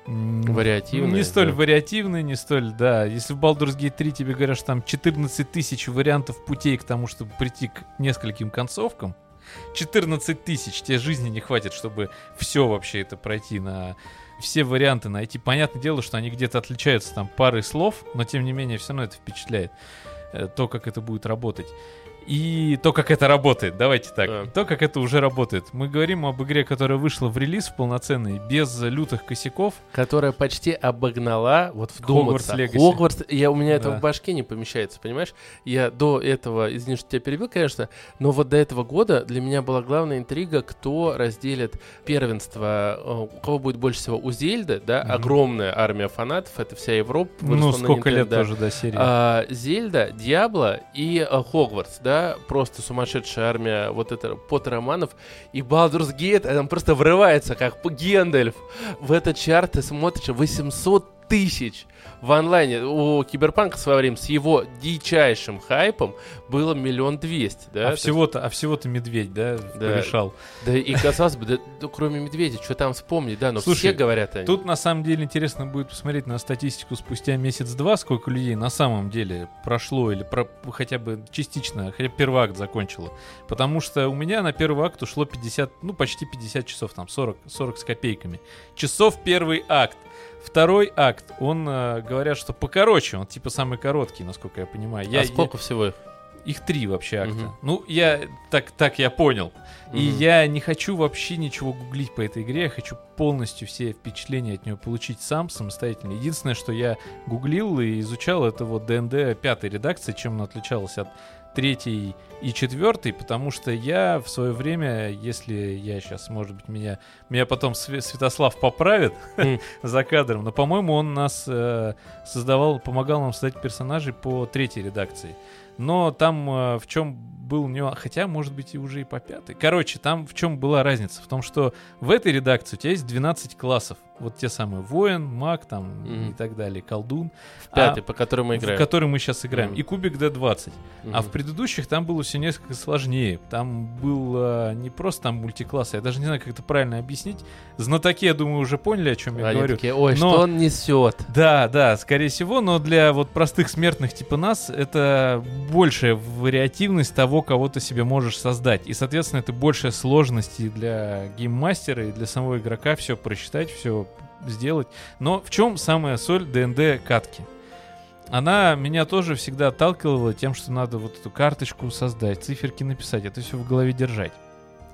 Speaker 3: Вариативные,
Speaker 1: Не столь
Speaker 3: да.
Speaker 1: вариативные, не столь, да. Если в Baldur's Gate 3 тебе говорят, что там 14 тысяч вариантов путей к тому, чтобы прийти к нескольким концовкам, 14 тысяч, тебе жизни не хватит, чтобы все вообще это пройти на все варианты найти. Понятное дело, что они где-то отличаются там парой слов, но тем не менее все равно это впечатляет. э, То, как это будет работать. И то, как это работает, давайте так.
Speaker 3: Да.
Speaker 1: То, как это уже работает. Мы говорим об игре, которая вышла в релиз в полноценный, без лютых косяков.
Speaker 3: Которая почти обогнала, вот вдуматься.
Speaker 1: Hogwarts Legacy.
Speaker 3: Хогвартс, я, у меня это
Speaker 1: Да.
Speaker 3: в башке не помещается, понимаешь? Я до этого, извини, что тебя перебил, конечно, но вот до этого года для меня была главная интрига, кто разделит первенство, э, у кого будет больше всего у Зельды, да,
Speaker 1: Мгм.
Speaker 3: огромная армия фанатов, это вся Европа.
Speaker 1: Ну, сколько лет тоже до серии.
Speaker 3: А, Зельда, Диабло и а, Хогвартс, да, просто сумасшедшая армия вот это Поттер-романов. И Baldur's Gate, а там просто врывается, как Гендальф. В этот чарт ты смотришь 800 тысяч в онлайне у Киберпанка в свое время с его дичайшим хайпом было миллион двести, да?
Speaker 1: А
Speaker 3: То
Speaker 1: всего-то, а всего-то медведь, да,
Speaker 3: Да.
Speaker 1: порешал.
Speaker 3: есть- Да и казалось бы, да, да кроме медведя, что там вспомнить, да, но
Speaker 1: Слушай,
Speaker 3: все говорят они.
Speaker 1: Тут на самом деле интересно будет посмотреть на статистику спустя месяц-два, сколько людей на самом деле прошло или про- хотя бы частично, хотя бы первый акт закончило. Потому что у меня на первый акт ушло 50, ну почти 50 часов, там 40, 40 с копейками. Часов первый акт. Второй акт, он, э, говорят, что покороче, он типа самый короткий, насколько я понимаю. Я,
Speaker 3: а сколько всего их?
Speaker 1: я- их три вообще акта.
Speaker 3: Мгм.
Speaker 1: Ну, я так, так я понял. И
Speaker 3: Мгм.
Speaker 1: я не хочу вообще ничего гуглить по этой игре, я хочу полностью все впечатления от нее получить сам, самостоятельно. Единственное, что я гуглил и изучал, это вот ДНД пятой редакции, чем она отличалась от третьей и четвертой, потому что я в свое время, если я сейчас, может быть, меня, меня потом Святослав поправит
Speaker 3: Хм.
Speaker 1: за кадром, но, по-моему, он нас э, создавал, помогал нам создать персонажей по третьей редакции. Но там э, в чем был нюанс, хотя, может быть, и уже и по пятой. Короче, там в чем была разница? В том, что в этой редакции у тебя есть 12 классов. Вот те самые воин, маг там
Speaker 3: Мгм.
Speaker 1: и так далее, колдун,
Speaker 3: Пятый,
Speaker 1: а
Speaker 3: по которому мы
Speaker 1: в
Speaker 3: играем.
Speaker 1: который мы сейчас играем,
Speaker 3: Мгм.
Speaker 1: и кубик D20. А
Speaker 3: Мгм.
Speaker 1: в предыдущих там было все несколько сложнее. Там был а, не просто там мультикласс, я даже не знаю, как это правильно объяснить. Знатоки, я думаю, уже поняли, о чем я
Speaker 3: Они
Speaker 1: говорю.
Speaker 3: такие, ой,
Speaker 1: Но-
Speaker 3: что он несет?
Speaker 1: Да, да, скорее всего, но для вот простых смертных типа нас это большая вариативность того, кого ты себе можешь создать. И, соответственно, это большая сложность и для гейммастера, и для самого игрока все просчитать, все сделать. Но в чем самая соль ДНД катки? Она меня тоже всегда отталкивала тем, что надо вот эту карточку создать, циферки написать, это все в голове держать.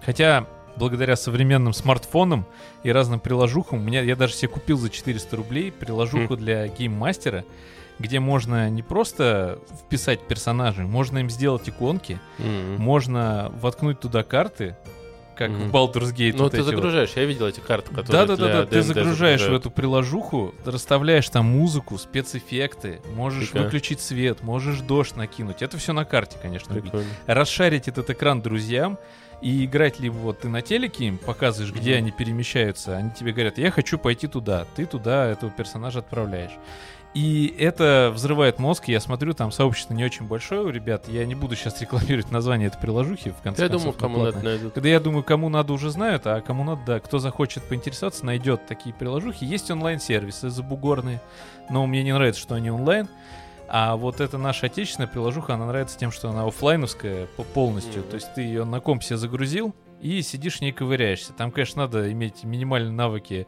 Speaker 1: Хотя благодаря современным смартфонам и разным приложухам, у меня, я даже себе купил за 400 рублей приложуху для гейммастера, где можно не просто вписать персонажей, можно им сделать иконки,
Speaker 3: Мгм.
Speaker 1: можно воткнуть туда карты, как
Speaker 3: Мгм.
Speaker 1: в Baldur's Gate.
Speaker 3: Ну,
Speaker 1: вот
Speaker 3: ты
Speaker 1: эти вот.
Speaker 3: загружаешь, я видел эти карты, которые
Speaker 1: Да, да, да,
Speaker 3: для
Speaker 1: да. Ты загружаешь в
Speaker 3: загружают.
Speaker 1: эту приложуху, расставляешь там музыку, спецэффекты, можешь
Speaker 3: Прикольно.
Speaker 1: выключить свет, можешь дождь накинуть. Это все на карте, конечно.
Speaker 3: Прикольно.
Speaker 1: Расшарить этот экран друзьям и играть либо вот ты на телеке им показываешь, где
Speaker 3: Мгм.
Speaker 1: они перемещаются, они тебе говорят, я хочу пойти туда, ты туда этого персонажа отправляешь. И это взрывает мозг. Я смотрю, там сообщество не очень большое у ребят. Я не буду сейчас рекламировать название этой приложухи, в конце
Speaker 3: Я
Speaker 1: концов.
Speaker 3: думаю,
Speaker 1: она
Speaker 3: кому надо найдут.
Speaker 1: Когда я думаю, кому надо уже знают, а кому надо, да, кто захочет поинтересоваться, найдет такие приложухи. Есть онлайн-сервисы забугорные, но мне не нравится, что они онлайн. А вот эта наша отечественная приложуха, она нравится тем, что она оффлайновская по- полностью.
Speaker 3: Мгм.
Speaker 1: То есть ты ее на комп себе загрузил и сидишь в ней ковыряешься. Там, конечно, надо иметь минимальные навыки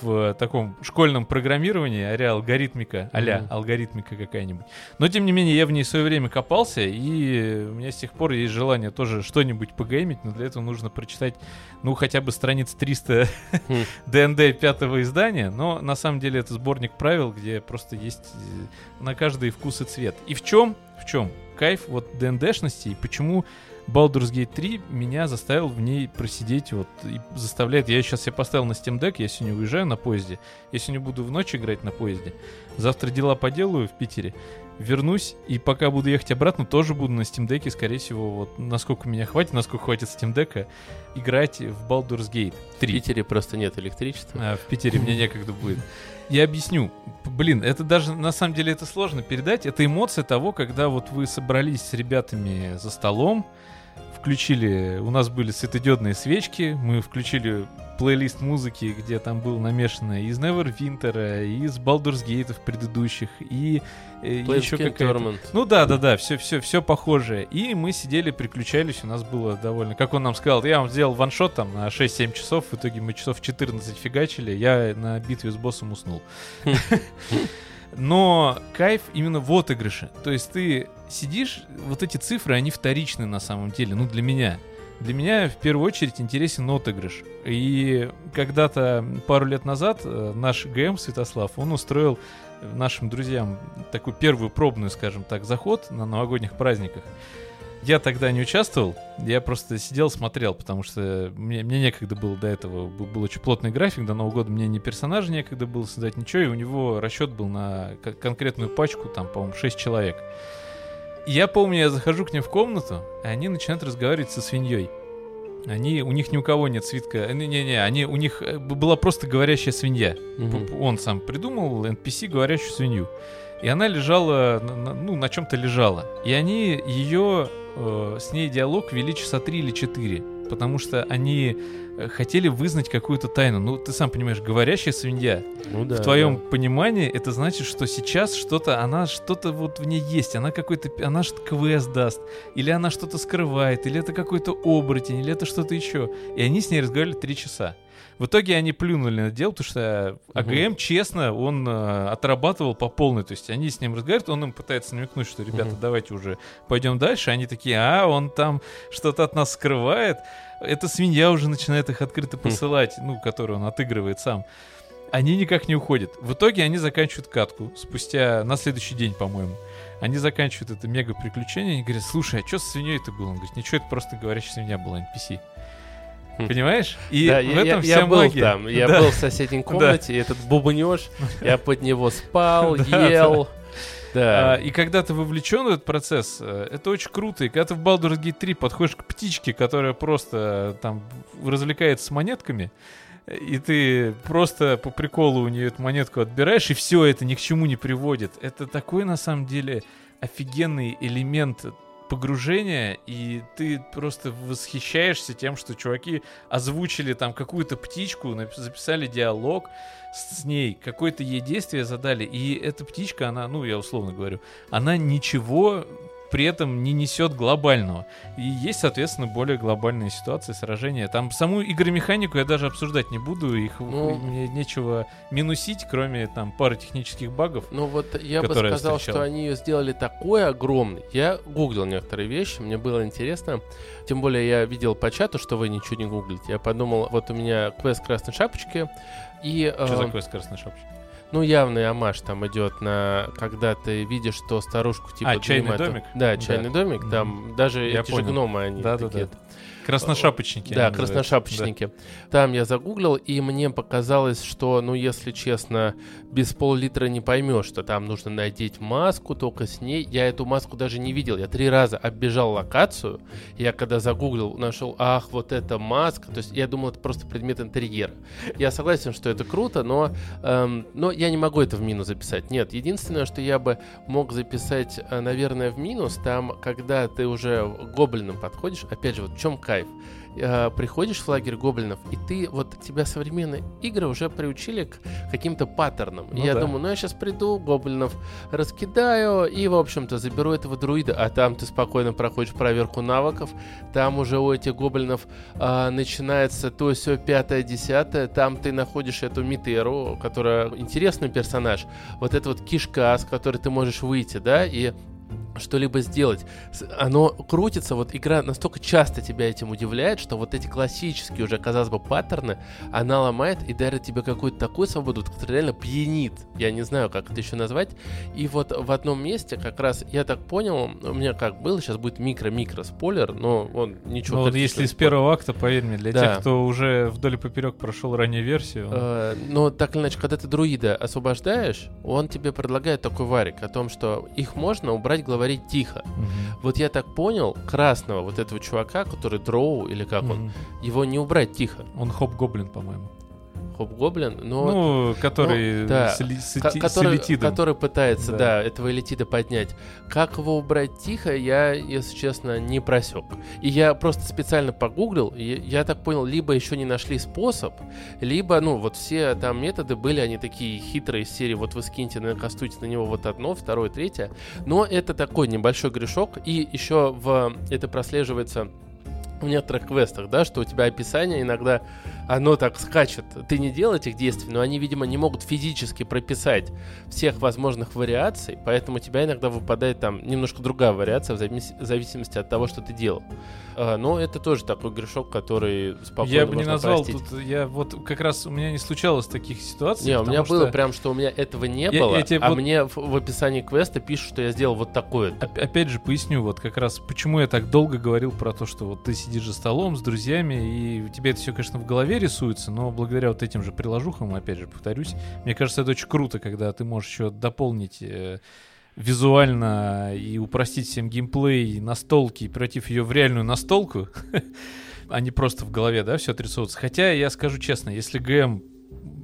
Speaker 1: в таком школьном программировании, а алгоритмика, а-ля
Speaker 3: Мгм.
Speaker 1: алгоритмика какая-нибудь. Но, тем не менее, я в ней в свое время копался, и у меня с тех пор есть желание тоже что-нибудь погеймить, но для этого нужно прочитать, ну, хотя бы страниц 300
Speaker 3: Хм.
Speaker 1: ДНД пятого издания, но на самом деле это сборник правил, где просто есть э, на каждый вкус и цвет. И в чем, в чем кайф вот ДНДшности, и почему Baldur's Gate 3 меня заставил в ней просидеть, вот, и заставляет, я сейчас себе поставил на Steam Deck, я сегодня уезжаю на поезде, я сегодня буду в ночь играть на поезде, завтра дела поделаю в Питере, вернусь, и пока буду ехать обратно, тоже буду на Steam Deck, скорее всего, вот, насколько меня хватит, насколько хватит Steam Deck, играть в Baldur's Gate
Speaker 3: В
Speaker 1: 3.
Speaker 3: Питере просто нет электричества.
Speaker 1: А, в Питере мне некогда будет. Я объясню. Блин, это даже, на самом деле, это сложно передать. Это эмоция того, когда вот вы собрались с ребятами за столом, включили, у нас были светодиодные свечки, мы включили плейлист музыки, где там было намешано из Neverwinter, из Baldur's Gate предыдущих, и э, еще
Speaker 3: Planescape
Speaker 1: какая-то...
Speaker 3: Torment.
Speaker 1: Ну да, да, да, все, все, все похожее. И мы сидели, приключались, у нас было довольно, как он нам сказал, я вам сделал ваншот там на 6-7 часов, в итоге мы часов 14 фигачили, я на битве с боссом уснул. Но кайф именно в отыгрыше. То есть ты сидишь, вот эти цифры, они вторичны на самом деле, ну для меня. Для меня в первую очередь интересен отыгрыш. И когда-то пару лет назад э, наш ГМ Святослав, он устроил нашим друзьям такую первую пробную, скажем так, заход на новогодних праздниках. Я тогда не участвовал, я просто сидел, смотрел, потому что мне, мне некогда было до этого. Был, был очень плотный график, до Нового года мне ни персонажа некогда было создать, ничего, и у него расчет был на кон- конкретную пачку, там, по-моему, 6 человек. И я помню, я захожу к ним в комнату, и они начинают разговаривать со свиньей. Они, у них ни у кого нет свитка. Не-не-не, они, у них э, была просто говорящая свинья. П- Он сам придумал NPC говорящую свинью. И она лежала, ну, на чем-то лежала. И они ее, э, с ней диалог вели часа три или четыре. Потому что они э, хотели вызнать какую-то тайну. Ну, ты сам понимаешь, говорящая свинья.
Speaker 3: Ну да,
Speaker 1: в твоем
Speaker 3: да.
Speaker 1: понимании это значит, что сейчас что-то, она что-то вот в ней есть, она какой-то, она что квест даст, или она что-то скрывает, или это какой-то оборотень, или это что-то еще. И они с ней разговаривали три часа. В итоге они плюнули на дело, потому что АГМ, честно, он э, отрабатывал по полной. То есть они с ним разговаривают, он им пытается намекнуть, что, ребята,
Speaker 3: Мгм.
Speaker 1: давайте уже пойдем дальше. Они такие, а, он там что-то от нас скрывает. Эта свинья уже начинает их открыто посылать, ну, которую он отыгрывает сам. Они никак не уходят. В итоге они заканчивают катку спустя на следующий день, по-моему. Они заканчивают это мега приключение. Они говорят, слушай, а что с свиньей это было? Он говорит, ничего, это просто говорящая свинья была NPC.
Speaker 3: Хм.
Speaker 1: Понимаешь? И
Speaker 3: Да,
Speaker 1: в
Speaker 3: я,
Speaker 1: этом
Speaker 3: я-
Speaker 1: вся
Speaker 3: я был
Speaker 1: магия.
Speaker 3: там, я
Speaker 1: Да.
Speaker 3: был в соседней комнате, и этот бубнеж, я под него спал,
Speaker 1: Да,
Speaker 3: ел. Да.
Speaker 1: А, и когда ты вовлечен в этот процесс, э, это очень круто. И когда ты в Baldur's Gate 3 подходишь к птичке, которая просто э, там развлекается с монетками, и ты просто по приколу у нее эту монетку отбираешь, и все это ни к чему не приводит. Это такой, на самом деле, офигенный элемент погружения, и ты просто восхищаешься тем, что чуваки озвучили там какую-то птичку, записали диалог с ней, какое-то ей действие задали, и эта птичка, она, ну, я условно говорю, она ничего при этом не несет глобального. И есть, соответственно, более глобальные ситуации, сражения. Там саму игромеханику я даже обсуждать не буду, их
Speaker 3: Ну.
Speaker 1: мне нечего минусить, кроме там пары технических багов.
Speaker 3: Ну вот я бы
Speaker 1: я
Speaker 3: сказал,
Speaker 1: встречал.
Speaker 3: что они ее сделали такой огромный. Я гуглил некоторые вещи, мне было интересно. Тем более я видел по чату, что вы ничего не гуглите. Я подумал, вот у меня квест красной шапочки. И,
Speaker 1: Что
Speaker 3: э,
Speaker 1: такое скоростная шапочка?
Speaker 3: Ну, явный амаш там идет на, когда ты видишь, что старушку типа...
Speaker 1: А, чайный домик?
Speaker 3: Да,
Speaker 1: Да.
Speaker 3: чайный домик, там даже
Speaker 1: Я
Speaker 3: эти же
Speaker 1: понял.
Speaker 3: гномы, они
Speaker 1: Да-да-да.
Speaker 3: такие
Speaker 1: Красношапочники.
Speaker 3: Да,
Speaker 1: они называются.
Speaker 3: красношапочники. Там я загуглил, и мне показалось, что, ну, если честно, без пол-литра не поймешь, что там нужно надеть маску, только с ней. Я эту маску даже не видел. Я три раза оббежал локацию. Я когда загуглил, нашел, ах, вот эта маска. То есть я думал, это просто предмет интерьера. Я согласен, что это круто, но, эм, но я не могу это в минус записать. Нет, единственное, что я бы мог записать, э, наверное, в минус, там, когда ты уже к гоблинам подходишь, опять же, вот в чем кайф? Э, приходишь в лагерь гоблинов, и ты, вот тебя современные игры уже приучили к каким-то паттернам. И
Speaker 1: Ну
Speaker 3: я
Speaker 1: да.
Speaker 3: думаю, ну я сейчас приду, гоблинов раскидаю, и, в общем-то, заберу этого друида, а там ты спокойно проходишь проверку навыков, там уже у этих гоблинов а, начинается то все пятое, десятое, там ты находишь эту Митеру, которая интересный персонаж, вот это вот кишка, с которой ты можешь выйти, да, и что-либо сделать. Оно крутится, вот игра настолько часто тебя этим удивляет, что вот эти классические уже, казалось бы, паттерны, она ломает и дарит тебе какую-то такую свободу, которая реально пьянит. Я не знаю, как это еще назвать. И вот в одном месте как раз, я так понял, у меня как было, сейчас будет микро-микро спойлер, но он ничего...
Speaker 1: Ну, вот если с первого акта, поверь мне, для
Speaker 3: Да.
Speaker 1: тех, кто уже вдоль и поперек прошел раннюю версию,
Speaker 3: Э, Но так или иначе, когда ты друида освобождаешь, он тебе предлагает такой варик о том, что их можно убрать, говорить тихо.
Speaker 1: Мгм.
Speaker 3: Вот я так понял, красного вот этого чувака, который дроу или как он,
Speaker 1: Мгм.
Speaker 3: его не убрать тихо.
Speaker 1: Он хоп-гоблин, по-моему.
Speaker 3: Хоп-гоблин, но...
Speaker 1: Ну, который
Speaker 3: ну, да.
Speaker 1: с, эли- с
Speaker 3: ко-
Speaker 1: эти- с
Speaker 3: который,
Speaker 1: элитидом.
Speaker 3: который пытается,
Speaker 1: Да.
Speaker 3: да. этого элитида поднять. Как его убрать тихо, я, если честно, не просек. И я просто специально погуглил, и я так понял, либо еще не нашли способ, либо, ну, вот все там методы были, они такие хитрые из серии, вот вы скиньте, накастуйте на него вот одно, второе, третье. Но это такой небольшой грешок, и еще в это прослеживается в некоторых квестах, да, что у тебя описание иногда оно так скачет. Ты не делал этих действий, но они, видимо, не могут физически прописать всех возможных вариаций, поэтому у тебя иногда выпадает там немножко другая вариация в завис- в зависимости от того, что ты делал. А, но это тоже такой грешок, который спокойно
Speaker 1: Я бы не назвал
Speaker 3: простить.
Speaker 1: тут, я вот как раз у меня не случалось таких ситуаций.
Speaker 3: Не, у меня
Speaker 1: потому
Speaker 3: было
Speaker 1: что,
Speaker 3: прям, что у меня этого не
Speaker 1: Я-
Speaker 3: было,
Speaker 1: я тебе
Speaker 3: а
Speaker 1: вот-
Speaker 3: мне в, в описании квеста пишут, что я сделал вот такое-то.
Speaker 1: оп- Опять же поясню, вот как раз почему я так долго говорил про то, что вот ты сидишь за столом с друзьями, и у тебя это все, конечно, в голове рисуется, но благодаря вот этим же приложухам, опять же, повторюсь, мне кажется, это очень круто, когда ты можешь еще дополнить э, визуально и упростить всем геймплей, настолки, превратив ее в реальную настолку. а не просто в голове, да, все отрисовывается. Хотя, я скажу честно, если ГМ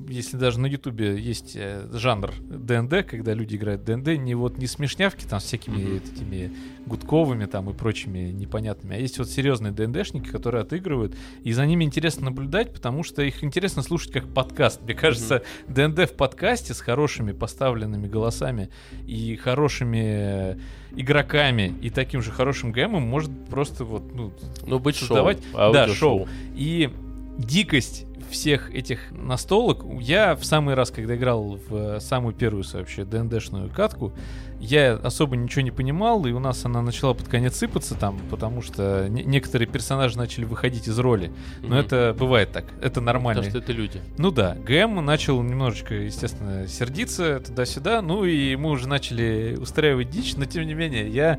Speaker 1: если даже на Ютубе есть э, жанр DnD, когда люди играют DnD, не вот не смешнявки там с всякими вот этими гудковыми там и прочими непонятными, а есть вот серьезные DnD шники, которые отыгрывают, и за ними интересно наблюдать, потому что их интересно слушать как подкаст. Мне кажется, ДНД в подкасте с хорошими поставленными голосами и хорошими э, игроками и таким же хорошим ГМом может просто вот ну,
Speaker 3: Ну, быть
Speaker 1: создавать-
Speaker 3: шоу.
Speaker 1: да, шоу. И дикость всех этих настолок, я в самый раз, когда играл в э, самую первую вообще ДНДшную катку, я особо ничего не понимал, и у нас она начала под конец сыпаться там, потому что не- некоторые персонажи начали выходить из роли. Но
Speaker 3: Мгм.
Speaker 1: это бывает так, это нормально.
Speaker 3: Потому что это люди.
Speaker 1: Ну да, ГМ начал немножечко, естественно, сердиться туда-сюда, ну и мы уже начали устраивать дичь, но тем не менее, я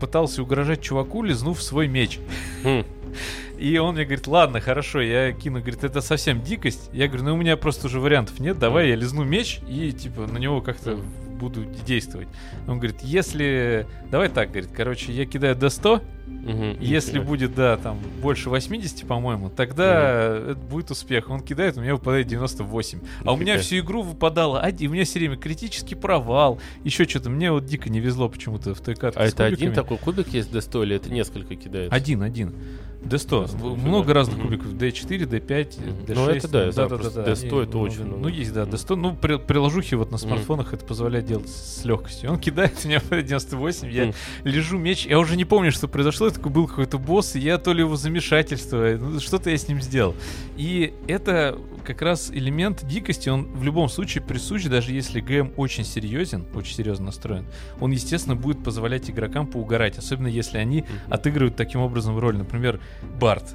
Speaker 1: пытался угрожать чуваку, лизнув свой меч.
Speaker 3: Хм.
Speaker 1: И он мне говорит, ладно, хорошо, я кину, говорит, это совсем дикость. Я говорю, ну у меня просто уже вариантов нет, давай я лизну меч и типа на него как-то буду действовать. Он говорит, если... Давай так, говорит, короче, я кидаю до 100,
Speaker 3: Мгм.
Speaker 1: если
Speaker 3: Нифига.
Speaker 1: будет, да, там, больше 80, по-моему, тогда это будет успех. Он кидает, у меня выпадает 98. А у меня
Speaker 3: Нифига.
Speaker 1: всю игру выпадало один. У меня все время критический провал. Еще что-то. Мне вот дико не везло почему-то в той катке
Speaker 3: А это один
Speaker 1: кубиками.
Speaker 3: такой кубик есть до 100 или это несколько кидается?
Speaker 1: Один, один. D100.
Speaker 3: D100,
Speaker 1: Много
Speaker 3: да.
Speaker 1: разных кубиков. D4, D5,
Speaker 3: Мгм.
Speaker 1: D6.
Speaker 3: Ну, это да, знаю,
Speaker 1: да,
Speaker 3: просто
Speaker 1: да.
Speaker 3: D100 это очень
Speaker 1: много. Ну, есть, да,
Speaker 3: Мгм.
Speaker 1: D100. Ну, при- приложухи вот на смартфонах это позволяет делать с легкостью. Он кидает, меня 98, я лежу меч, я уже не помню, что произошло, это был какой-то босс, и я то ли его замешательство, ну, что-то я с ним сделал. И это как раз элемент дикости, он в любом случае присущ, даже если ГМ очень серьезен, очень серьезно настроен, он, естественно, будет позволять игрокам поугарать, особенно если они
Speaker 3: Мгм.
Speaker 1: отыгрывают таким образом роль. Например, Барт.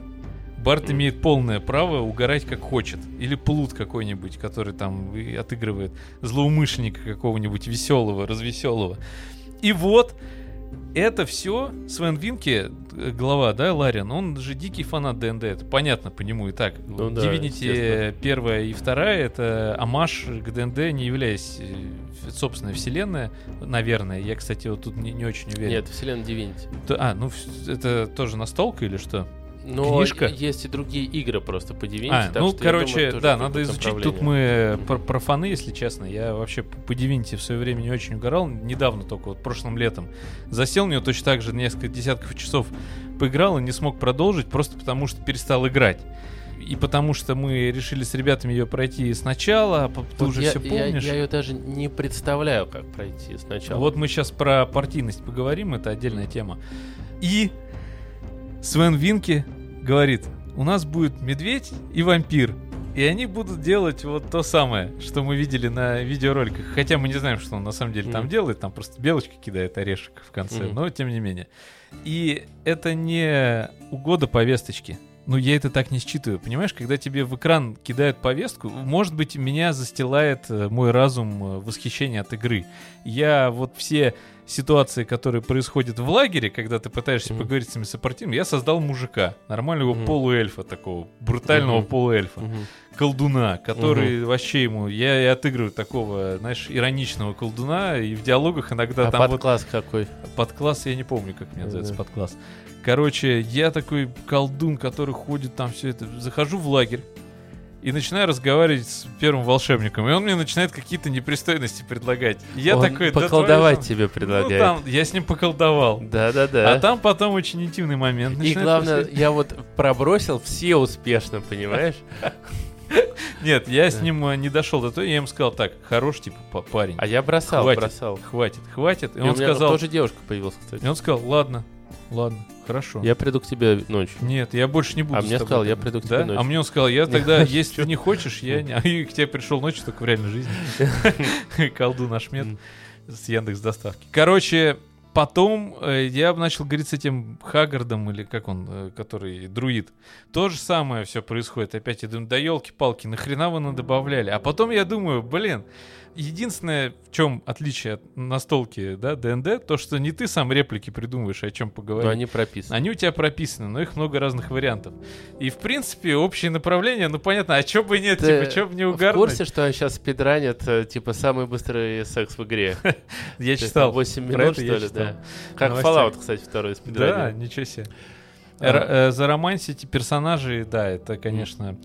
Speaker 1: Барт имеет полное право угорать как хочет. Или Плут какой-нибудь, который там отыгрывает злоумышленника какого-нибудь веселого, развеселого. И вот это все Свен Винке, э, глава, да, Ларин, он же дикий фанат ДНД, это понятно по нему и так.
Speaker 3: Ну да,
Speaker 1: Divinity
Speaker 3: естественно.
Speaker 1: первая и вторая это амаш к ДНД, не являясь э, собственной вселенная, наверное. Я, кстати, вот тут не, не очень уверен.
Speaker 3: Нет, вселенная.
Speaker 1: То- А, ну это тоже настолка или что?
Speaker 3: Но
Speaker 1: Книжка?
Speaker 3: есть и другие игры просто по Divinity.
Speaker 1: А, ну,
Speaker 3: что я
Speaker 1: короче,
Speaker 3: думаю,
Speaker 1: да, надо изучить. Тут мы про, про фаны, если честно. Я вообще по Divinity в свое время не очень угорал. Недавно только, вот прошлым летом. Засел в нее точно так же несколько десятков часов поиграл и не смог продолжить, просто потому что перестал играть. И потому что мы решили с ребятами ее пройти сначала, а ты
Speaker 3: Вот
Speaker 1: уже
Speaker 3: я,
Speaker 1: все
Speaker 3: я-
Speaker 1: помнишь.
Speaker 3: Я, ее даже не представляю, как пройти сначала.
Speaker 1: Вот мы сейчас про партийность поговорим, это отдельная тема. И Свен Винки говорит, у нас будет медведь и вампир. И они будут делать вот то самое, что мы видели на видеороликах. Хотя мы не знаем, что он на самом деле там
Speaker 3: Мгм.
Speaker 1: делает. Там просто белочка кидает орешек в конце.
Speaker 3: Мгм.
Speaker 1: Но тем не менее. И это не угода повесточки. Ну, я это так не считываю. Понимаешь, когда тебе в экран кидают повестку, может быть, меня застилает э, мой разум э, восхищение от игры. Я вот все ситуации, которые происходят в лагере, когда ты пытаешься
Speaker 3: Мгм.
Speaker 1: поговорить с этими сопартийными, я создал мужика, нормального
Speaker 3: Мгм.
Speaker 1: полуэльфа такого, брутального
Speaker 3: Мгм.
Speaker 1: полуэльфа,
Speaker 3: Мгм.
Speaker 1: колдуна, который вообще ему, я и отыгрываю такого, знаешь, ироничного колдуна, и в диалогах иногда
Speaker 3: а
Speaker 1: там вот
Speaker 3: подкласс какой?
Speaker 1: подкласс, я не помню, как мне называется
Speaker 3: Да.
Speaker 1: подкласс. Короче, я такой колдун, который ходит там все это. Захожу в лагерь и начинаю разговаривать с первым волшебником. И он мне начинает какие-то непристойности предлагать. И Я
Speaker 3: Он
Speaker 1: такой, да
Speaker 3: поколдовать
Speaker 1: ж-
Speaker 3: тебе
Speaker 1: Ну,
Speaker 3: предлагает.
Speaker 1: там, я с ним поколдовал.
Speaker 3: Да-да-да.
Speaker 1: А там потом очень интимный момент.
Speaker 3: И главное,
Speaker 1: происходить.
Speaker 3: я вот пробросил все успешно, понимаешь?
Speaker 1: Нет, я с
Speaker 3: Да.
Speaker 1: ним э, не дошел до того, я ему сказал, так, хорош, типа, па- парень.
Speaker 3: А я бросал,
Speaker 1: Хватит.
Speaker 3: бросал.
Speaker 1: Хватит, хватит. И,
Speaker 3: И
Speaker 1: он
Speaker 3: у меня
Speaker 1: сказал,
Speaker 3: тоже девушка появилась,
Speaker 1: и
Speaker 3: кстати.
Speaker 1: он сказал, ладно, ладно, хорошо.
Speaker 3: Я приду к тебе ночью.
Speaker 1: Нет, я больше не буду.
Speaker 3: А мне
Speaker 1: тобой
Speaker 3: сказал, я приду к
Speaker 1: да?
Speaker 3: тебе ночью.
Speaker 1: А мне он сказал, я тогда, если ты не хочешь, я не. А к тебе пришел ночью только в реальной жизни. Колдун Ашмет
Speaker 3: М.
Speaker 1: с Яндекс доставки. Короче, потом э, я начал говорить с этим Хаггардом, или как он, э, который друид. То же самое все происходит. Опять я думаю, да елки-палки, нахрена вы добавляли? А потом я думаю, блин, единственное, в чем отличие от настолки, да, ДНД, то, что не ты сам реплики придумываешь, о чем поговорить.
Speaker 3: Но они прописаны.
Speaker 1: Они у тебя прописаны, но их много разных вариантов. И, в принципе, общее направление, ну, понятно, а чё бы нет,
Speaker 3: Ты
Speaker 1: типа, чё бы не
Speaker 3: В
Speaker 1: угарнуть?
Speaker 3: курсе, что сейчас спидранят, э, типа, самый быстрый секс в игре?
Speaker 1: Я читал.
Speaker 3: 8
Speaker 1: Про
Speaker 3: минут, что ли, да? Как. Fallout, кстати, второй
Speaker 1: Да,
Speaker 3: спидранил.
Speaker 1: ничего себе. Р- э, заромансить персонажей, да, это, конечно,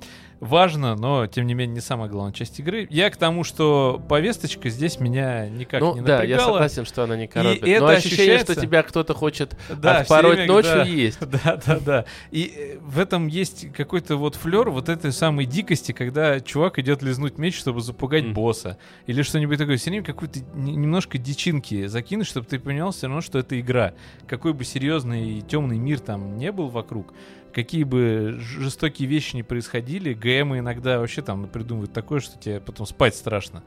Speaker 1: важно, но, тем не менее, не самая главная часть игры. Я к тому, что повесточка здесь меня никак
Speaker 3: ну
Speaker 1: не
Speaker 3: да, я
Speaker 1: напрягала.
Speaker 3: согласен, что она не коробит.
Speaker 1: это
Speaker 3: Но ощущение,
Speaker 1: ощущается-
Speaker 3: что тебя кто-то хочет
Speaker 1: Да,
Speaker 3: отпороть
Speaker 1: время,
Speaker 3: ночью,
Speaker 1: да.
Speaker 3: есть.
Speaker 1: Да, да, да. И э, в этом есть какой-то вот флер вот этой самой дикости, когда чувак идет лизнуть меч, чтобы запугать
Speaker 3: Мгм.
Speaker 1: босса. Или что-нибудь такое. Все время какую-то немножко дичинки закинуть, чтобы ты понимал все равно, что это игра. Какой бы серьезный и темный мир там не был вокруг, какие бы жестокие вещи не происходили, ГМы иногда вообще там придумывают такое, что тебе потом спать страшно.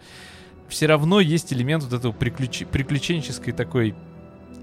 Speaker 1: Все равно есть элемент вот этого приключ- приключенческой такой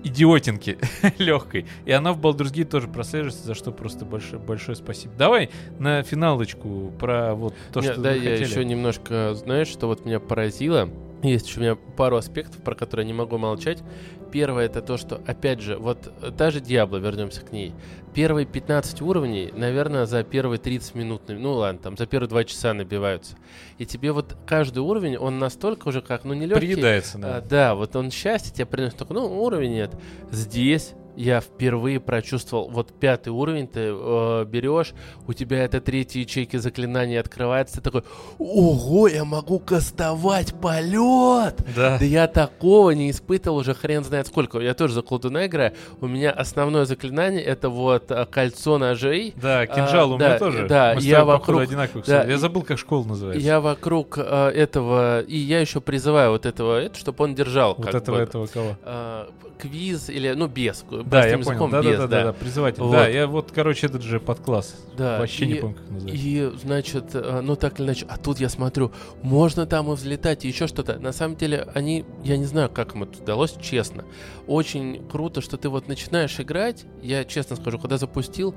Speaker 1: идиотинки легкой. И она в Baldur's Gate тоже прослеживается, за что просто большое, большое спасибо. Давай на финалочку про вот то,
Speaker 3: Не,
Speaker 1: что
Speaker 3: да, я
Speaker 1: хотели.
Speaker 3: еще немножко, знаешь, что вот меня поразило. Есть еще у меня пару аспектов, про которые я не могу молчать. Первое это то, что, опять же, вот э, та же Диабло, вернемся к ней. Первые 15 уровней, наверное, за первые 30 минут, ну ладно, там за первые 2 часа набиваются. И тебе вот каждый уровень, он настолько уже как, ну не легкий.
Speaker 1: Приедается, да.
Speaker 3: А, да, вот он счастье тебе приносит, только, ну, уровень нет. Здесь я впервые прочувствовал, вот пятый уровень ты э, берешь, у тебя это третьи ячейки заклинания открывается, ты такой, ого, я могу кастовать полет!
Speaker 1: Да.
Speaker 3: Да я такого не испытывал уже хрен знает сколько. Я тоже за колдуна играю. У меня основное заклинание это вот а, кольцо ножей.
Speaker 1: Да, кинжал
Speaker 3: А,
Speaker 1: у меня
Speaker 3: да,
Speaker 1: тоже.
Speaker 3: да,
Speaker 1: Мы
Speaker 3: я вокруг-
Speaker 1: одинаковых.
Speaker 3: да,
Speaker 1: я забыл, как школа называется.
Speaker 3: Я вокруг э, этого, и я еще призываю вот этого, это, чтобы он держал.
Speaker 1: вот этого,
Speaker 3: бы,
Speaker 1: этого кого?
Speaker 3: а, квиз или, ну, без.
Speaker 1: Да, я понял. Да, да, да, да, да, призыватель. Да, я вот, короче, этот же подкласс.
Speaker 3: Да,
Speaker 1: Вообще не помню, как называется.
Speaker 3: И, значит, э, ну так или иначе, а тут я смотрю, можно там и взлетать, и еще что-то. На самом деле, они, я не знаю, как им это удалось, честно. Очень круто, что ты вот начинаешь играть. Я честно скажу, когда запустил,